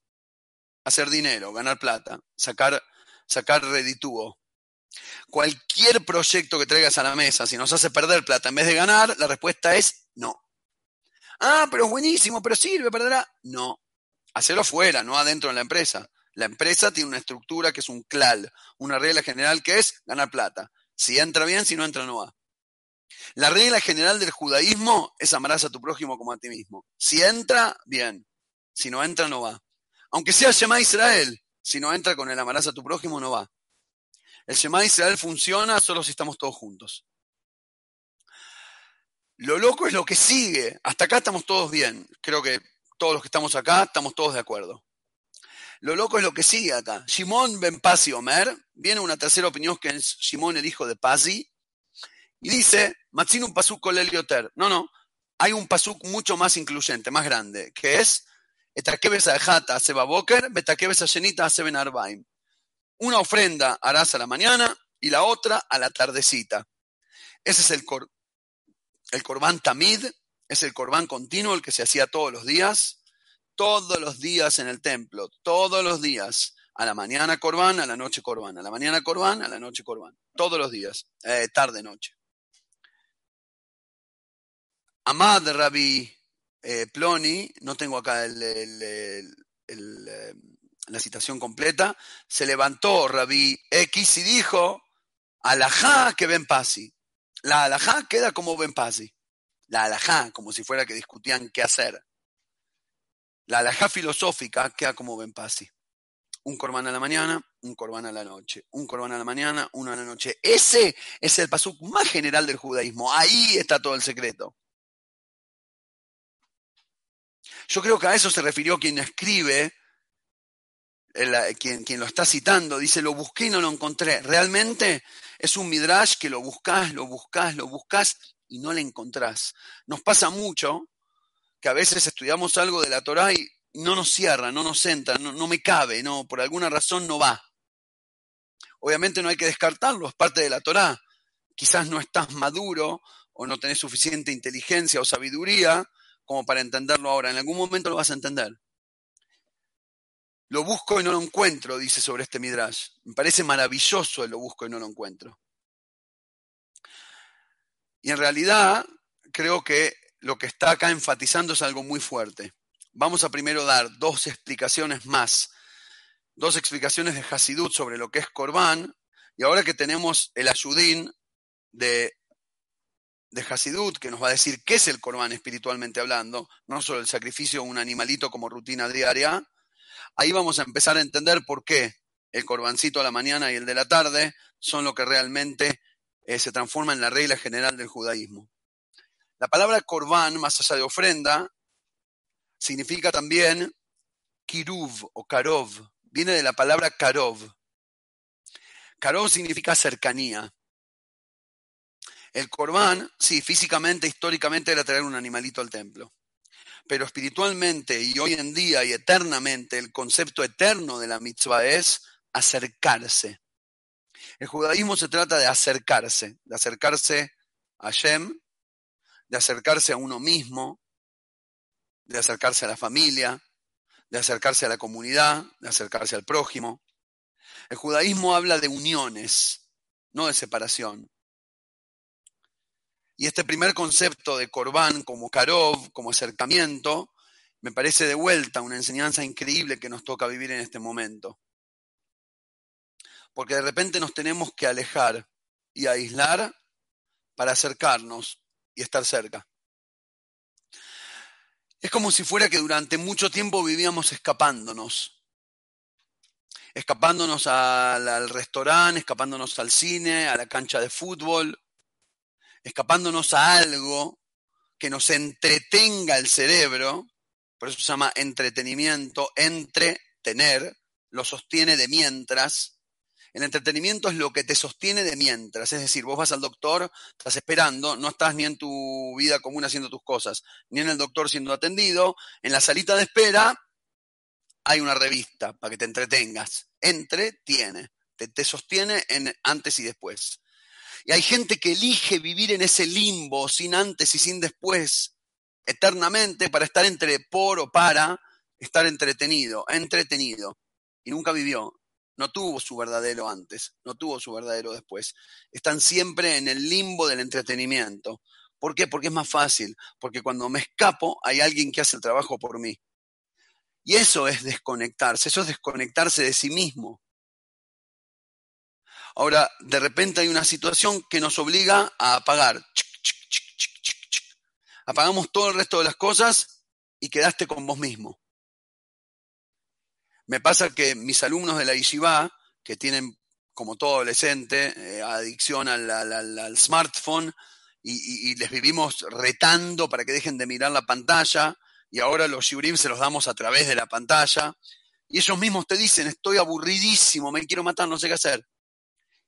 hacer dinero, ganar plata, sacar, sacar reditúo. Cualquier proyecto que traigas a la mesa, si nos hace perder plata en vez de ganar, la respuesta es no. Ah, pero es buenísimo, pero sirve, perderá. No. Hacerlo fuera, no adentro de la empresa. La empresa tiene una estructura que es un CLAL, una regla general que es ganar plata. Si entra bien, si no entra, no va. La regla general del judaísmo es amarás a tu prójimo como a ti mismo. Si entra, bien. Si no entra, no va. Aunque sea Shema Israel, si no entra con el amarás a tu prójimo, no va. El Shema Israel funciona solo si estamos todos juntos. Lo loco es lo que sigue. Hasta acá estamos todos bien. Creo que todos los que estamos acá estamos todos de acuerdo. Lo loco es lo que sigue acá. Shimon ben Pasi Omer, viene una tercera opinión que es Shimon el hijo de Pasi, y dice, Matzin un pasuk kolelioter. No, no, hay un pasuk mucho más incluyente, más grande, que es, A seba boker, betakebes a shenita seben arbaim una ofrenda harás a la mañana y la otra a la tardecita. Ese es el, cor, el corbán tamid, es el corbán continuo, el que se hacía todos los días, todos los días en el templo, todos los días. A la mañana corbán, a la noche corbán, a la mañana corbán, a la noche corbán. Todos los días, eh, tarde, noche. Amad Rabbi eh, Ploni, no tengo acá el, eh, la citación completa, se levantó Rabí X y dijo, alajá que ven pasi. La alajá queda como ven pasi. La alajá, como si fuera que discutían qué hacer. La alajá filosófica queda como ven pasi. Un corbán a la mañana, un corbán a la noche. Un corbán a la mañana, uno a la noche. Ese es el pasuk más general del judaísmo. Ahí está todo el secreto. Yo creo que a eso se refirió quien escribe quien, quien, lo está citando, dice, lo busqué y no lo encontré. Realmente es un midrash que lo buscas, lo buscas, lo buscas y no lo encontrás. Nos pasa mucho que a veces estudiamos algo de la Torah y no nos cierra, no nos entra, no, no me cabe, no, por alguna razón no va. Obviamente no hay que descartarlo, es parte de la Torah. Quizás no estás maduro o no tenés suficiente inteligencia o sabiduría como para entenderlo ahora. En algún momento lo vas a entender. Lo busco y no lo encuentro, dice sobre este Midrash. Me parece maravilloso el lo busco y no lo encuentro. Y en realidad creo que lo que está acá enfatizando es algo muy fuerte. Vamos a primero dar dos explicaciones más, dos explicaciones de Hasidut sobre lo que es Corbán, y ahora que tenemos el ayudín de, de Hasidut, que nos va a decir qué es el Corbán espiritualmente hablando, no solo el sacrificio de un animalito como rutina diaria, Ahí vamos a empezar a entender por qué el corbancito a la mañana y el de la tarde son lo que realmente eh, se transforma en la regla general del judaísmo. La palabra corbán, más allá de ofrenda, significa también kiruv o karov. Viene de la palabra karov. Karov significa cercanía. El corbán, sí, físicamente, históricamente era traer un animalito al templo pero espiritualmente y hoy en día y eternamente el concepto eterno de la mitzvah es acercarse. El judaísmo se trata de acercarse, de acercarse a Shem, de acercarse a uno mismo, de acercarse a la familia, de acercarse a la comunidad, de acercarse al prójimo. El judaísmo habla de uniones, no de separación. Y este primer concepto de Corban como Karov, como acercamiento, me parece de vuelta una enseñanza increíble que nos toca vivir en este momento. Porque de repente nos tenemos que alejar y aislar para acercarnos y estar cerca. Es como si fuera que durante mucho tiempo vivíamos escapándonos. Escapándonos al, al restaurante, escapándonos al cine, a la cancha de fútbol, escapándonos a algo que nos entretenga el cerebro por eso se llama entretenimiento, entretener, lo sostiene de mientras. El entretenimiento es lo que te sostiene de mientras, es decir, vos vas al doctor, estás esperando, no estás ni en tu vida común haciendo tus cosas, ni en el doctor siendo atendido, en la salita de espera hay una revista para que te entretengas, entretiene, te, te sostiene en antes y después. Y hay gente que elige vivir en ese limbo, sin antes y sin después, eternamente para estar entre por o para estar entretenido, entretenido. Y nunca vivió. No tuvo su verdadero antes, no tuvo su verdadero después. Están siempre en el limbo del entretenimiento. ¿Por qué? Porque es más fácil. Porque cuando me escapo hay alguien que hace el trabajo por mí. Y eso es desconectarse, eso es desconectarse de sí mismo. Ahora, de repente hay una situación que nos obliga a apagar apagamos todo el resto de las cosas y quedaste con vos mismo. Me pasa que mis alumnos de la Yeshiva, que tienen, como todo adolescente, eh, adicción al, smartphone, y, les vivimos retando para que dejen de mirar la pantalla, y ahora los shiurim se los damos a través de la pantalla, y ellos mismos te dicen, estoy aburridísimo, me quiero matar, no sé qué hacer.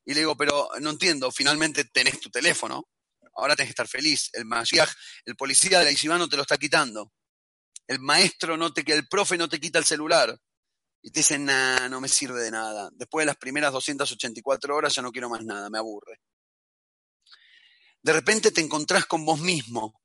Y le digo, pero no entiendo, finalmente tenés tu teléfono ahora tenés que estar feliz. El el policía de la no te lo está quitando. El maestro no te, el profe no te quita el celular. Y te dicen, nah, no me sirve de nada. Después de las primeras 284 horas ya no quiero más nada, me aburre. De repente te encontrás con vos mismo.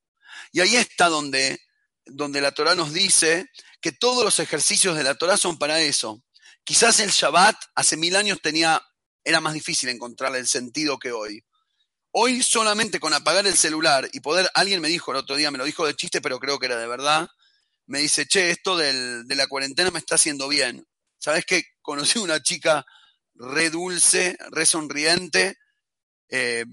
Y ahí está donde, donde la Torah nos dice que todos los ejercicios de la Torah son para eso. Quizás el Shabbat hace mil años tenía, era más difícil encontrarle el sentido que hoy. Hoy solamente con apagar el celular y poder, alguien me dijo el otro día, me lo dijo de chiste, pero creo que era de verdad, me dice, che, esto del, de la cuarentena me está haciendo bien. ¿Sabes qué? Conocí una chica re dulce, re sonriente, eh,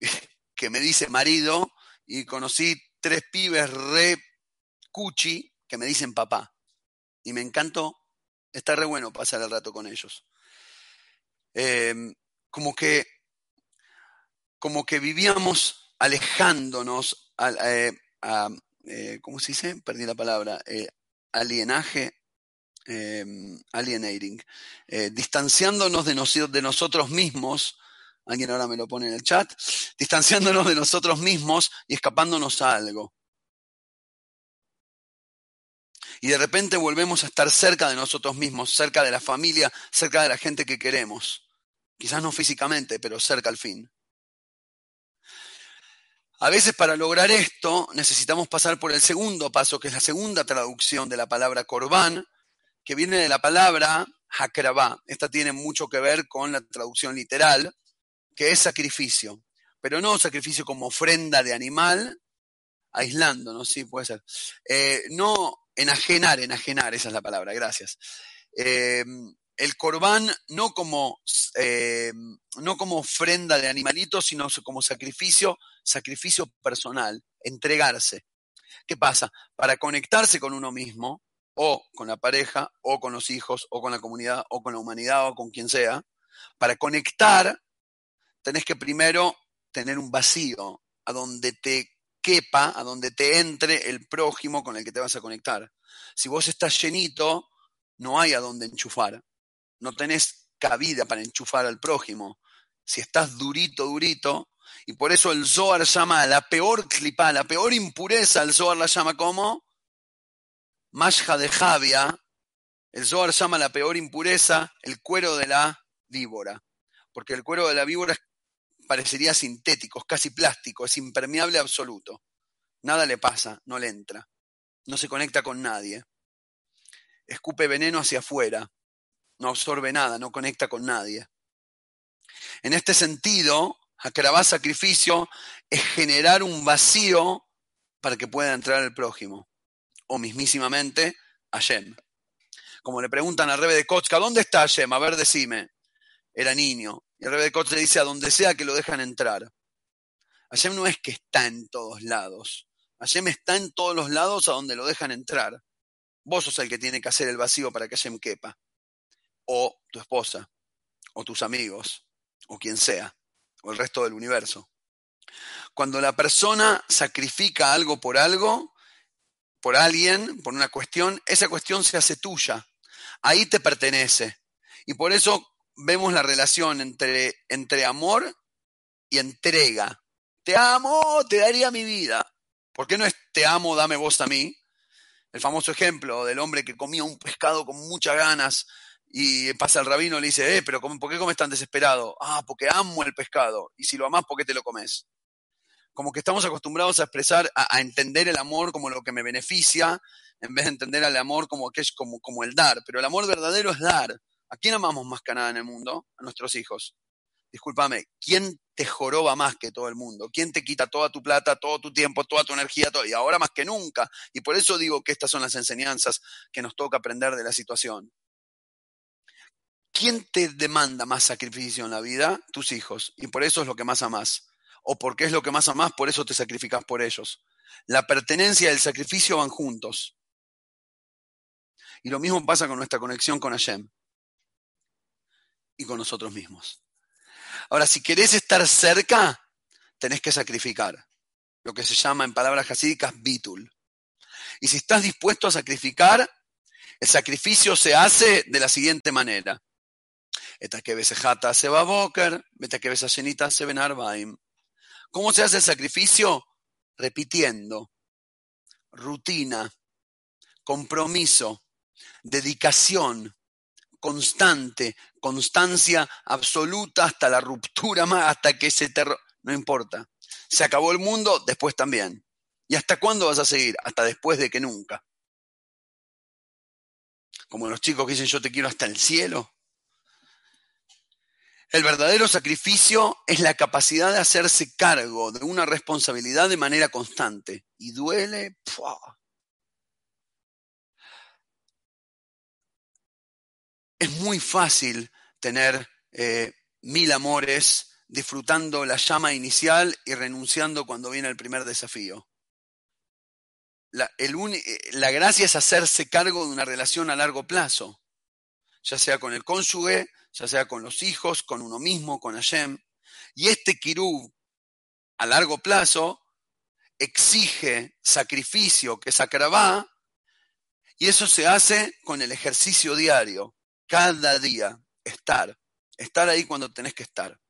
que me dice marido, y conocí tres pibes re cuchi que me dicen papá. Y me encantó, está re bueno pasar el rato con ellos. Eh, como que como que vivíamos alejándonos, eh, eh, ¿cómo se dice? Perdí la palabra, eh, alienaje, em, alienating, distanciándonos de, de nosotros mismos, alguien ahora me lo pone en el chat, distanciándonos de nosotros mismos y escapándonos a algo. Y de repente volvemos a estar cerca de nosotros mismos, cerca de la familia, cerca de la gente que queremos. Quizás no físicamente, pero cerca al fin. A veces para lograr esto necesitamos pasar por el segundo paso, que es la segunda traducción de la palabra corbán, que viene de la palabra hakrabá. Esta tiene mucho que ver con la traducción literal, que es sacrificio, pero no sacrificio como ofrenda de animal, aislando, ¿no? Sí, puede ser. Eh, no enajenar, enajenar, esa es la palabra, gracias. Eh, el corbán no como, eh, no como ofrenda de animalitos, sino como sacrificio, sacrificio personal, entregarse. ¿Qué pasa? Para conectarse con uno mismo, o con la pareja, o con los hijos, o con la comunidad, o con la humanidad, o con quien sea, para conectar, tenés que primero tener un vacío a donde te quepa, a donde te entre el prójimo con el que te vas a conectar. Si vos estás llenito, no hay a dónde enchufar no tenés cabida para enchufar al prójimo. Si estás durito, durito, y por eso el Zohar llama la peor clipa, la peor impureza, el Zohar la llama como Mashja de Javia. El Zohar llama la peor impureza el cuero de la víbora, porque el cuero de la víbora parecería sintético, es casi plástico, es impermeable absoluto. Nada le pasa, no le entra, no se conecta con nadie. Escupe veneno hacia afuera, no absorbe nada, no conecta con nadie. En este sentido, Acrabá sacrificio es generar un vacío para que pueda entrar el prójimo. O mismísimamente, Hashem. Como le preguntan al Rebe de Kotzka, ¿dónde está Hashem? A ver, decime. Era niño. Y Rebe de Kotzka le dice, a donde sea que lo dejan entrar. Hashem no es que está en todos lados. Hashem está en todos los lados a donde lo dejan entrar. Vos sos el que tiene que hacer el vacío para que Hashem quepa. O tu esposa, o tus amigos, o quien sea, o el resto del universo. Cuando la persona sacrifica algo por algo, por alguien, por una cuestión, esa cuestión se hace tuya. Ahí te pertenece. Y por eso vemos la relación entre, entre amor y entrega. Te amo, te daría mi vida. ¿Por qué no es te amo, dame vos a mí? El famoso ejemplo del hombre que comía un pescado con muchas ganas y pasa el rabino y le dice, eh, pero ¿por qué comes tan desesperado? Ah, porque amo el pescado. Y si lo amás, ¿por qué te lo comes? Como que estamos acostumbrados a expresar, a, entender el amor como lo que me beneficia, en vez de entender al amor como que es como, como el dar. Pero el amor verdadero es dar. ¿A quién amamos más que nada en el mundo? A nuestros hijos. Discúlpame, ¿quién te joroba más que todo el mundo? ¿Quién te quita toda tu plata, todo tu tiempo, toda tu energía? Todo? Y ahora más que nunca. Y por eso digo que estas son las enseñanzas que nos toca aprender de la situación. ¿Quién te demanda más sacrificio en la vida? Tus hijos. Y por eso es lo que más amás. O porque es lo que más amás, por eso te sacrificas por ellos. La pertenencia y el sacrificio van juntos. Y lo mismo pasa con nuestra conexión con Hashem y con nosotros mismos. Ahora, si querés estar cerca, tenés que sacrificar. Lo que se llama en palabras hasídicas bitul. Y si estás dispuesto a sacrificar, el sacrificio se hace de la siguiente manera. Se va. ¿Cómo se hace el sacrificio? Repitiendo. Rutina, compromiso, dedicación, constante, constancia absoluta hasta la ruptura más, hasta que se te... No importa. Se acabó el mundo, después también. ¿Y hasta cuándo vas a seguir? Hasta después de que nunca. Como los chicos que dicen yo te quiero hasta el cielo. El verdadero sacrificio es la capacidad de hacerse cargo de una responsabilidad de manera constante. Y duele. Es muy fácil tener eh, mil amores disfrutando la llama inicial y renunciando cuando viene el primer desafío. La, eh, la gracia es hacerse cargo de una relación a largo plazo, ya sea con el cónyuge, ya sea con los hijos, con uno mismo, con Hashem. Y este kirú a largo plazo exige sacrificio que sacará y eso se hace con el ejercicio diario cada día, estar, estar ahí cuando tenés que estar.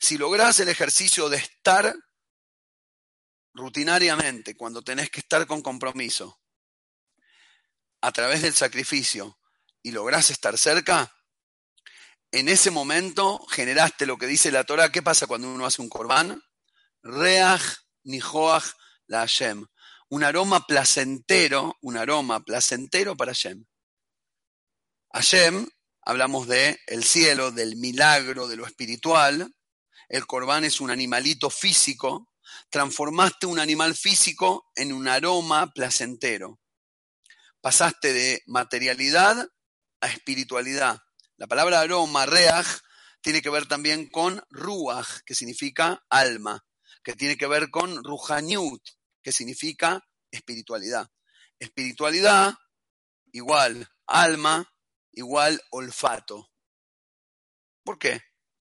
Si lográs el ejercicio de estar rutinariamente, cuando tenés que estar con compromiso, a través del sacrificio, y lográs estar cerca, en ese momento generaste lo que dice la Torah. ¿Qué pasa cuando uno hace un corbán? Reach nijoach la Hashem. Un aroma placentero, un aroma placentero para Hashem. Hashem, hablamos de el cielo, del milagro, de lo espiritual. El corbán es un animalito físico. Transformaste un animal físico en un aroma placentero. Pasaste de materialidad a espiritualidad. La palabra aroma, reach, tiene que ver también con ruach, que significa alma, que tiene que ver con ruhaniut, que significa espiritualidad. Espiritualidad igual alma, igual olfato. ¿Por qué?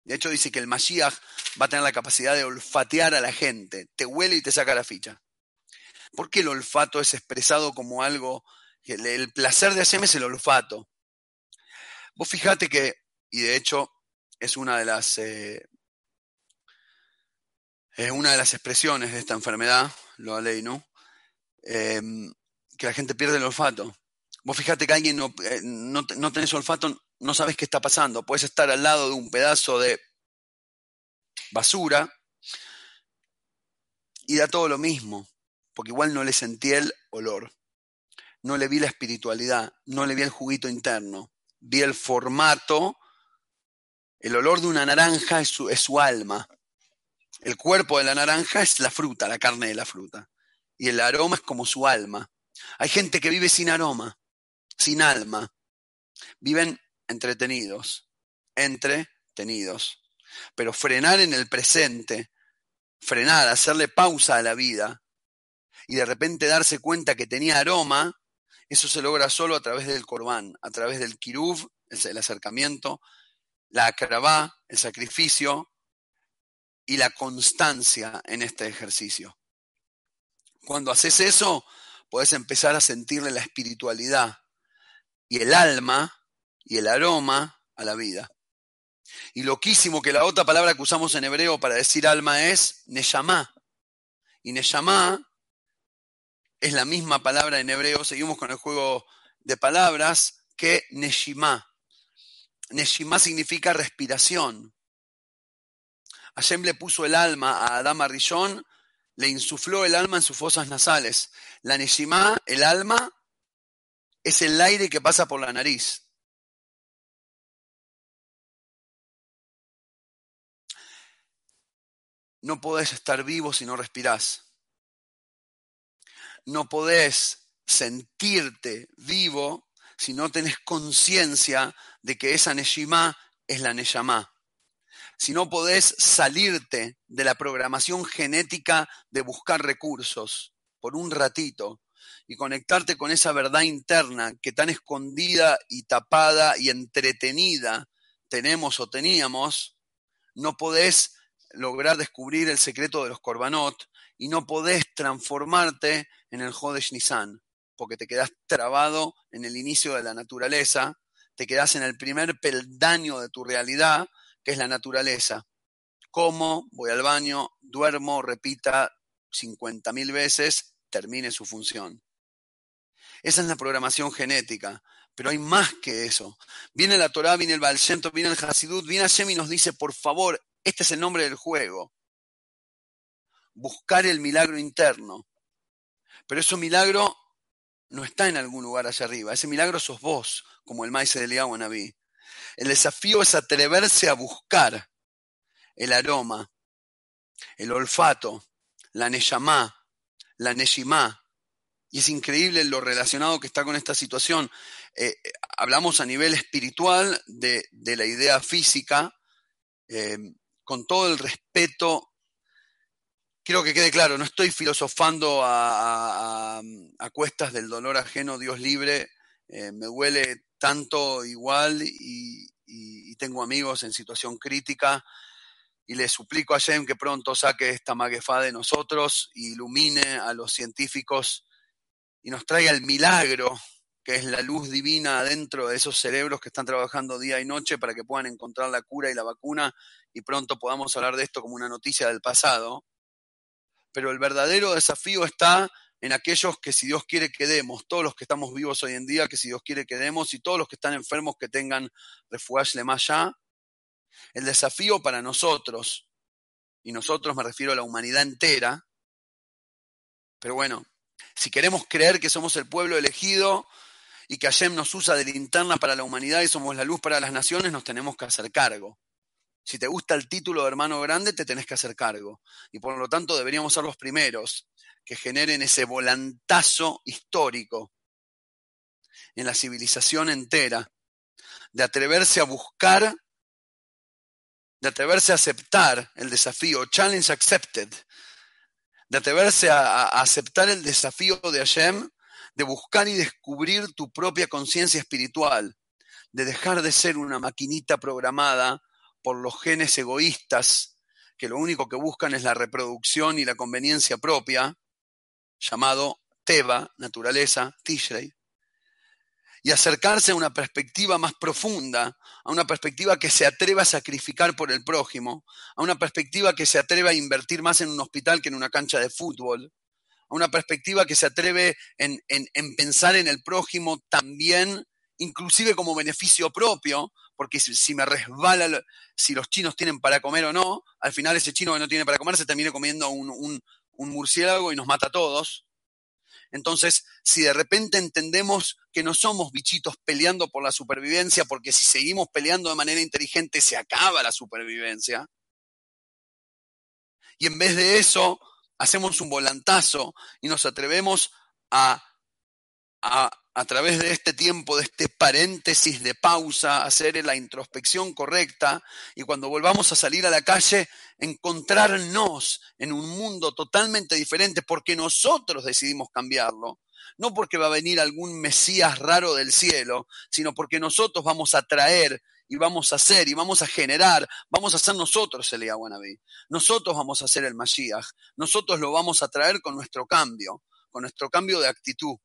De hecho dice que el Mashiach va a tener la capacidad de olfatear a la gente, te huele y te saca la ficha. ¿Por qué el olfato es expresado como algo, el placer de Hashem es el olfato? Vos fijate que, y de hecho es una de las, eh, es una de las expresiones de esta enfermedad, lo ley, ¿no? Em, que la gente pierde el olfato. Vos fíjate que alguien no, eh, no, no tenés olfato, no sabes qué está pasando. Puedes estar al lado de un pedazo de basura y da todo lo mismo, porque igual no le sentí el olor, no le vi la espiritualidad, no le vi el juguito interno, vi el formato, el olor de una naranja es su, es su alma, El cuerpo de la naranja es la fruta, la carne de la fruta. Y el aroma es como su alma. Hay gente que vive sin aroma, sin alma. Viven entretenidos, entretenidos. Pero frenar en el presente, frenar, hacerle pausa a la vida y de repente darse cuenta que tenía aroma, eso se logra solo a través del corbán, a través del kiruv, el acercamiento, la acrabá, el sacrificio y la constancia en este ejercicio. Cuando haces eso, puedes empezar a sentirle la espiritualidad y el alma y el aroma a la vida. Y loquísimo que la otra palabra que usamos en hebreo para decir alma es neyamá. Y neyamá es la misma palabra en hebreo, seguimos con el juego de palabras, que neshimá. Neshimá significa respiración. Hashem le puso el alma a Adama Rishon, le insufló el alma en sus fosas nasales. La Neshimá, el alma, es el aire que pasa por la nariz. No podés estar vivo si no respirás. No podés sentirte vivo si no tenés conciencia de que esa Neshimá es la Neyamá. Si no podés salirte de la programación genética de buscar recursos por un ratito y conectarte con esa verdad interna que tan escondida y tapada y entretenida tenemos o teníamos, no podés lograr descubrir el secreto de los korbanot y no podés transformarte en el Hodesh Nisan, porque te quedás trabado en el inicio de la naturaleza, te quedás en el primer peldaño de tu realidad, que es la naturaleza. Como, voy al baño, duermo, repita 50.000 veces, termine su función. Esa es la programación genética, pero hay más que eso. Viene la Torah, viene el Baal viene el Hasidut, viene Hashem y nos dice, por favor, este es el nombre del juego. Buscar el milagro interno. Pero ese milagro no está en algún lugar allá arriba. Ese milagro sos vos, como el maíz de Eliyahu Naví. El desafío es atreverse a buscar el aroma, el olfato, la neyamá, la neshimá. Y es increíble lo relacionado que está con esta situación. Eh, eh, hablamos a nivel espiritual de, la idea física, eh, con todo el respeto. Quiero que quede claro, no estoy filosofando a, cuestas del dolor ajeno, Dios libre. me duele tanto igual y, tengo amigos en situación crítica y le suplico a Jem que pronto saque esta maguefá de nosotros, ilumine a los científicos y nos traiga el milagro que es la luz divina dentro de esos cerebros que están trabajando día y noche para que puedan encontrar la cura y la vacuna y pronto podamos hablar de esto como una noticia del pasado. Pero el verdadero desafío está en aquellos que si Dios quiere que demos, todos los que estamos vivos hoy en día, que si Dios quiere que demos, y todos los que están enfermos que tengan refugio más allá, el desafío para nosotros, y nosotros me refiero a la humanidad entera, pero bueno, si queremos creer que somos el pueblo elegido y que Hashem nos usa de linterna para la humanidad y somos la luz para las naciones, nos tenemos que hacer cargo. Si te gusta el título de hermano grande, te tenés que hacer cargo. Y por lo tanto deberíamos ser los primeros que generen ese volantazo histórico en la civilización entera, de atreverse a buscar, de atreverse a aceptar el desafío, challenge accepted, de atreverse a, aceptar el desafío de Hashem, de buscar y descubrir tu propia conciencia espiritual, de dejar de ser una maquinita programada por los genes egoístas que lo único que buscan es la reproducción y la conveniencia propia, llamado Teba, naturaleza, Tishrei, y acercarse a una perspectiva más profunda, a una perspectiva que se atreva a sacrificar por el prójimo, a una perspectiva que se atreve a invertir más en un hospital que en una cancha de fútbol, a una perspectiva que se atreve en, en pensar en el prójimo también, inclusive como beneficio propio, porque si, me resbala, si los chinos tienen para comer o no, al final ese chino que no tiene para comer se termina comiendo un, un murciélago y nos mata a todos. Entonces, si de repente entendemos que no somos bichitos peleando por la supervivencia, porque si seguimos peleando de manera inteligente se acaba la supervivencia, Y en vez de eso, hacemos un volantazo y nos atrevemos a, a, través de este tiempo, de este paréntesis de pausa, hacer la introspección correcta y cuando volvamos a salir a la calle, encontrarnos en un mundo totalmente diferente porque nosotros decidimos cambiarlo. No porque va a venir algún Mesías raro del cielo, sino porque nosotros vamos a traer y vamos a hacer y vamos a generar, vamos a ser nosotros el Wannabe. Nosotros vamos a hacer el Mashiach. Nosotros lo vamos a traer con nuestro cambio, con nuestro cambio de actitud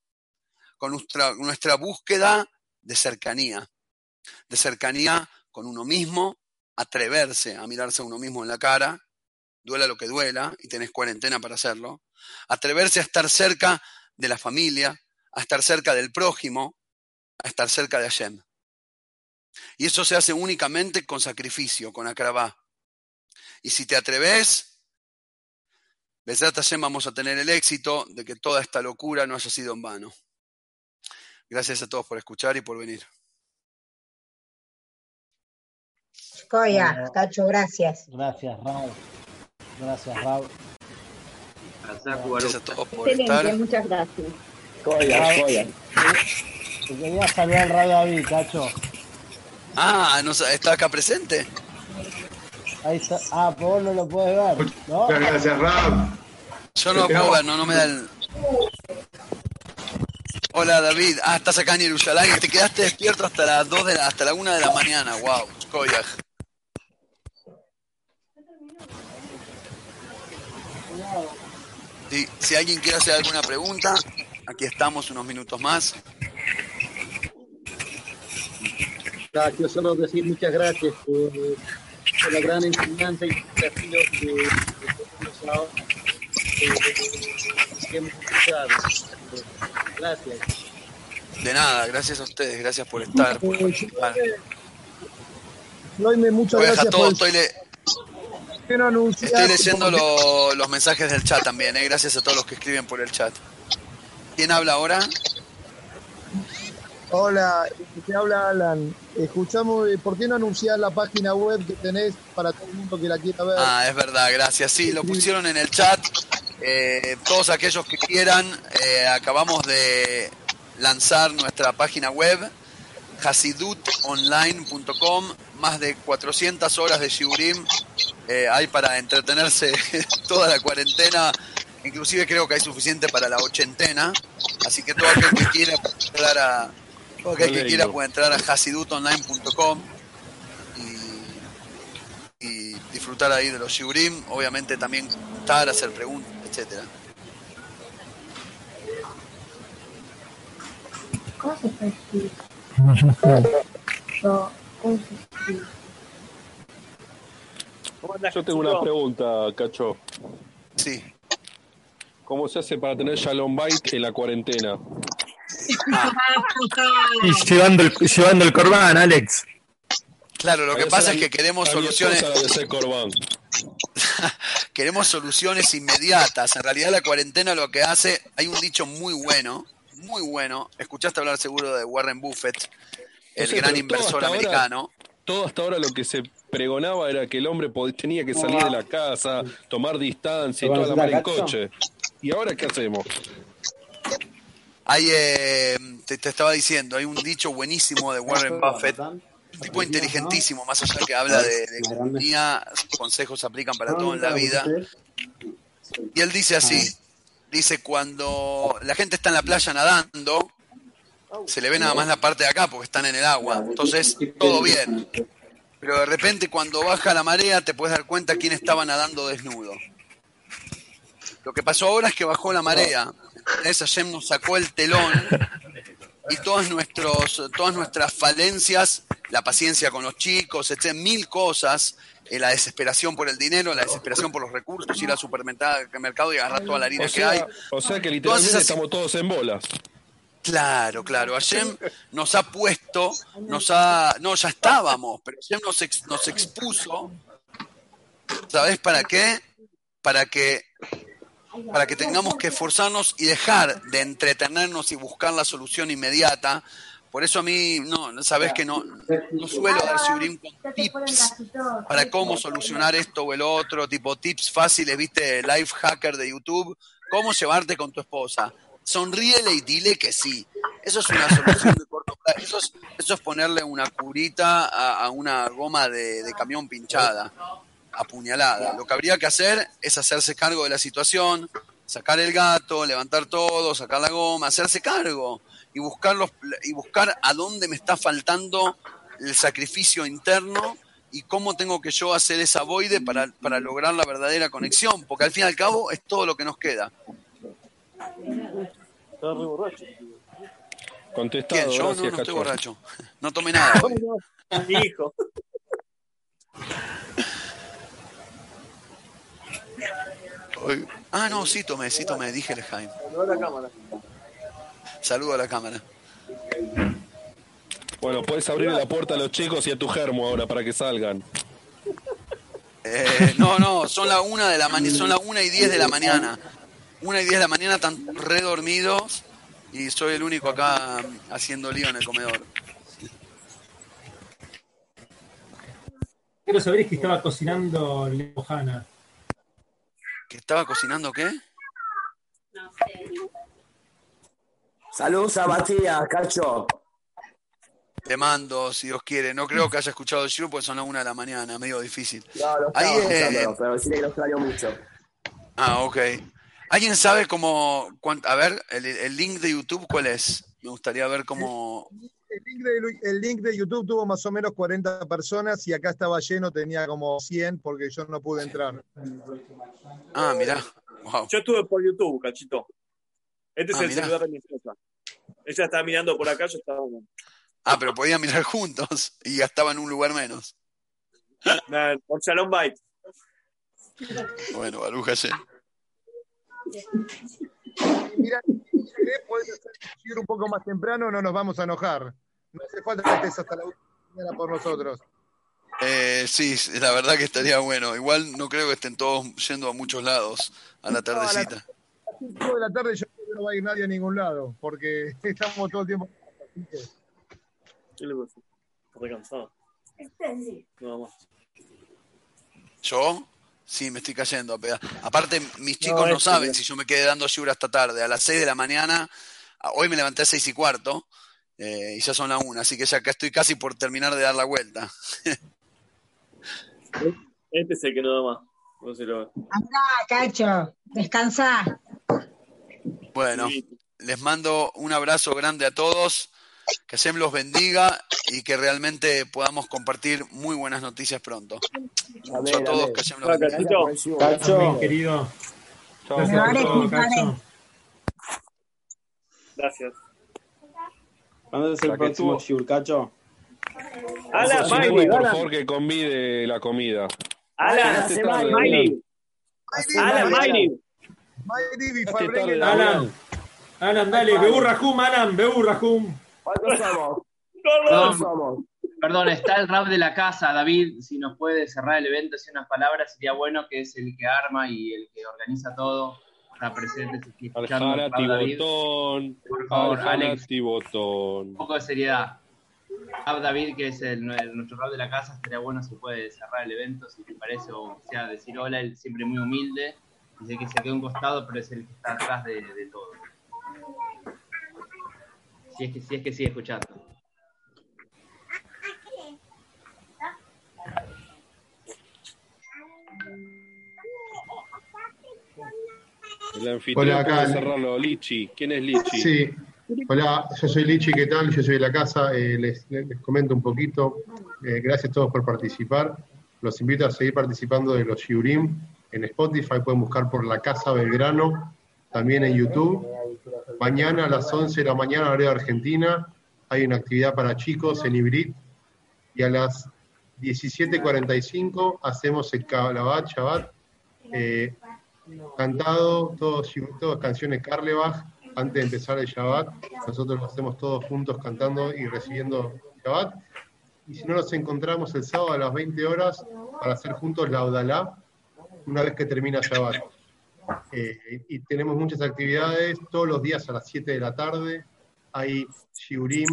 con nuestra, nuestra búsqueda de cercanía, de cercanía con uno mismo, atreverse a mirarse a uno mismo en la cara, duela lo que duela, y tenés cuarentena para hacerlo, atreverse a estar cerca de la familia, a estar cerca del prójimo, a estar cerca de Hashem. Y eso se hace únicamente con sacrificio, con acrabá. Y si te atreves, Besat Hashem vamos a tener el éxito de que toda esta locura no haya sido en vano. Gracias a todos por escuchar y por venir. Coya, Cacho, gracias. Gracias, Raúl. Gracias, Raúl. Gracias a todos por estar. Muchas gracias. Coya, Coya. Te quería saludar al Radio David, Cacho. Ah, ¿no, ¿está acá presente? Ahí está. Ah, por vos no lo puedes ver. ¿no? Muchas gracias, Raúl. Yo no lo puedo ver, no, no me da el. Hola David, ah, estás acá en Jerusalén te quedaste despierto hasta las 2 de la, hasta la 1 de la mañana, wow, Koyaj. Si, si alguien quiere hacer alguna pregunta, aquí estamos unos minutos más. Gracias, solo decir muchas gracias por, la gran enseñanza y desafío que, que, que hemos escuchado. Gracias. De nada, gracias a ustedes, gracias por estar. Por muchas Oye, gracias todo, por estoy, le- estoy leyendo lo- los mensajes del chat también, eh, gracias a todos los que escriben por el chat. ¿Quién habla ahora? Hola, te habla Alan. Escuchamos, eh, ¿por qué no anunciar la página web que tenés para todo el mundo que la quiera ver? Ah, es verdad, gracias. Sí, lo pusieron en el chat. Eh, todos aquellos que quieran, eh, acabamos de lanzar nuestra página web, hasidutonline.com. Más de 400 horas de shiurim eh, hay para entretenerse toda la cuarentena. Inclusive creo que hay suficiente para la ochentena. Así que todo aquel que quiera puede entrar a, todo aquel que quiera puede entrar a hasidutonline.com y, y disfrutar ahí de los shiurim. Obviamente también estar, hacer preguntas, etcétera. ¿Cómo se? Yo- ¿Cómo se escribe? Yo tengo una pregunta, Cacho. Sí. ¿Cómo se hace para tener Shalom Bite en la cuarentena? Y llevando el, llevando el corbán, Alex. Claro, lo que pasa es que queremos soluciones, queremos soluciones inmediatas. En realidad la cuarentena lo que hace, hay un dicho muy bueno, muy bueno. Escuchaste hablar seguro de Warren Buffett, el sé, gran todo inversor ahora- americano. Todo hasta ahora lo que se pregonaba era que el hombre tenía que salir de la casa, tomar distancia y toda la mar en coche. ¿Y ahora qué hacemos? Hay, eh, te, te estaba diciendo, hay un dicho buenísimo de Warren Buffett, un tipo inteligentísimo, más allá que habla de, de economía, sus consejos se aplican para todo en la vida. Y él dice así, dice, cuando la gente está en la playa nadando, se le ve nada más la parte de acá porque están en el agua, entonces todo bien. Pero de repente cuando baja la marea te puedes dar cuenta quién estaba nadando desnudo. Lo que pasó ahora es que bajó la marea, esa Hashem nos sacó el telón y todas, nuestros, todas nuestras falencias, la paciencia con los chicos, etc., mil cosas, eh, la desesperación por el dinero, la desesperación por los recursos, ir al supermercado y agarrar toda la harina O que hay. o sea que literalmente esas- estamos todos en bolas. Claro, claro. Hashem nos ha puesto, nos ha, no, ya estábamos, pero Hashem nos, ex- nos expuso, ¿sabes para qué? Para que, para que tengamos que esforzarnos y dejar de entretenernos y buscar la solución inmediata, Por eso a mí, no, sabes que no, no suelo dar Shiurim con tips para cómo solucionar esto o el otro, tipo tips fáciles, viste, life hacker de YouTube, cómo llevarte con tu esposa. Sonríele y dile que sí. Eso es una solución de corto plazo. Eso es, eso es ponerle una curita a, a una goma de, de camión pinchada, apuñalada. Lo que habría que hacer es hacerse cargo de la situación, sacar el gato, levantar todo, sacar la goma, hacerse cargo y buscar, los, y buscar a dónde me está faltando el sacrificio interno y cómo tengo que yo hacer esa voide para, para lograr la verdadera conexión, porque al fin y al cabo es todo lo que nos queda. Estaba re borracho. Contestado, ¿Quién? Yo no, gracias, no estoy borracho. No tomé nada. Hijo. Hoy- Ah, no, sí tomé, sí tomé, Jaime. A la cámara. Saludo a la cámara. Bueno, puedes abrir la puerta a los chicos y a tu germo ahora para que salgan. Eh, no, no, son la una de la mañana, son la una y diez de la mañana. Una y diez de la mañana están redormidos y soy el único acá haciendo lío en el comedor. Quiero saber es que estaba cocinando Leo Hanna. ¿Que estaba cocinando qué? Saludos a Matías, Cacho. Te mando, si Dios quiere. No creo que haya escuchado el show porque son las una de la mañana, medio difícil. No, lo Ahí, eh, pero decirle que lo mucho. Ah, ok. ¿Alguien sabe cómo, cuán- a ver, el, el link de YouTube cuál es? Me gustaría ver cómo... El link, de, el link de YouTube tuvo más o menos 40 personas y acá estaba lleno, tenía como 100 porque yo no pude entrar. Ah, mirá. Wow. Yo estuve por YouTube, cachito. Este es Ah, el mirá. celular de mi esposa. Ella estaba mirando por acá, yo estaba. Ah, pero podían mirar juntos y estaba en un lugar menos. Por Shalom Byte. Bueno, Baruja, sí. Mira, si querés, podés hacer un poco más temprano, no nos vamos a enojar. No hace falta que estés hasta la una de la mañana por nosotros. Eh, sí, la verdad que estaría bueno. Igual no creo que estén todos yendo a muchos lados a la tardecita. A las 5 de la tarde yo creo que no va a ir nadie a ningún lado, porque estamos todo el tiempo. así que- ¿Qué le pasa? Está re cansado. Nada más. ¿Yo? Sí, me estoy cayendo a pegar. Aparte, mis chicos no, este, saben si yo me quedé dando yura hasta tarde. A las 6 de la mañana, hoy me levanté a 6 y cuarto eh, y ya son las 1, así que ya acá estoy casi por terminar de dar la vuelta. Este es el que no da más. No se lo Andá, Cacho, descansá. Bueno, les mando un abrazo grande a todos, que Hashem los bendiga y que realmente podamos compartir muy buenas noticias pronto. A todos, que Hashem los Chao, bendiga. Cachito. Amén, querido. Gracias por todo. Cacho. Gracias. ¿Cuándo es el La próximo tuvo- Shiur, Cacho? Alan, Decime, Miley, por favor, que convide la comida. Tarde, Miley. Alan, Miley. Tarde, Alan. Alan, dale, Beú Rahum, Alan, Beú Rahum. ¿Cuántos somos? Perdón. ¿Cuántos somos? Perdón, está el rap de la casa, David, si nos puede cerrar el evento, decir unas palabras, sería bueno, que es el que arma y el que organiza todo, está presente, Tibotón. por favor, Alex, Tibotón. un poco de seriedad. Rap David, que es el, el- nuestro rap de la casa, estaría bueno si puede cerrar el evento, si te parece, o sea, decir hola, él siempre muy humilde, dice que se quedó un costado, pero es el que está atrás de, de todo. Si es que, si es que sigue escuchando. El anfitrión Hola, acá. cerrarlo. Lichi. ¿Quién es Lichi? Sí, hola, yo soy Lichi, ¿qué tal? Yo soy de la casa, eh, les, les comento un poquito. Eh, gracias a todos por participar. Los invito a seguir participando de los Shiurim en Spotify, pueden buscar por La Casa Belgrano, también en YouTube. Mañana a las 11 de la mañana, horario de Argentina, hay una actividad para chicos en Ibrit y a las 17.45 hacemos el Kabbalat Shabbat. eh, cantado, todos, todas canciones Carlebach, antes de empezar el Shabbat. Nosotros lo hacemos todos juntos cantando y recibiendo Shabbat. Y si no, nos encontramos el sábado a las 20 horas para hacer juntos la Odalá, una vez que termina Shabbat. Eh, y tenemos muchas actividades, todos los días a las 7 de la tarde hay Shiurim,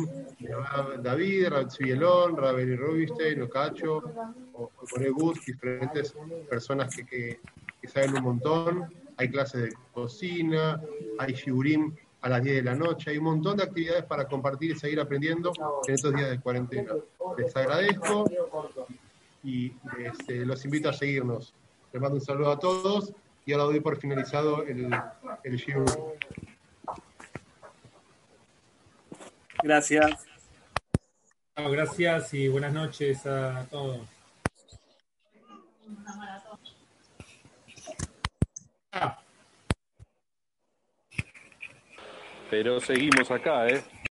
David, Rab Tzvielón, Rabeli Rubinstein, Ocacho, o Coré Gus, diferentes personas que, que, que saben un montón. Hay clases de cocina, hay Shiurim a las 10 de la noche, hay un montón de actividades para compartir y seguir aprendiendo en estos días de cuarentena. Les agradezco y este, los invito a seguirnos. Les mando un saludo a todos y ahora doy por finalizado el, el. Gracias. Gracias y buenas noches a todos. Pero seguimos acá, ¿eh?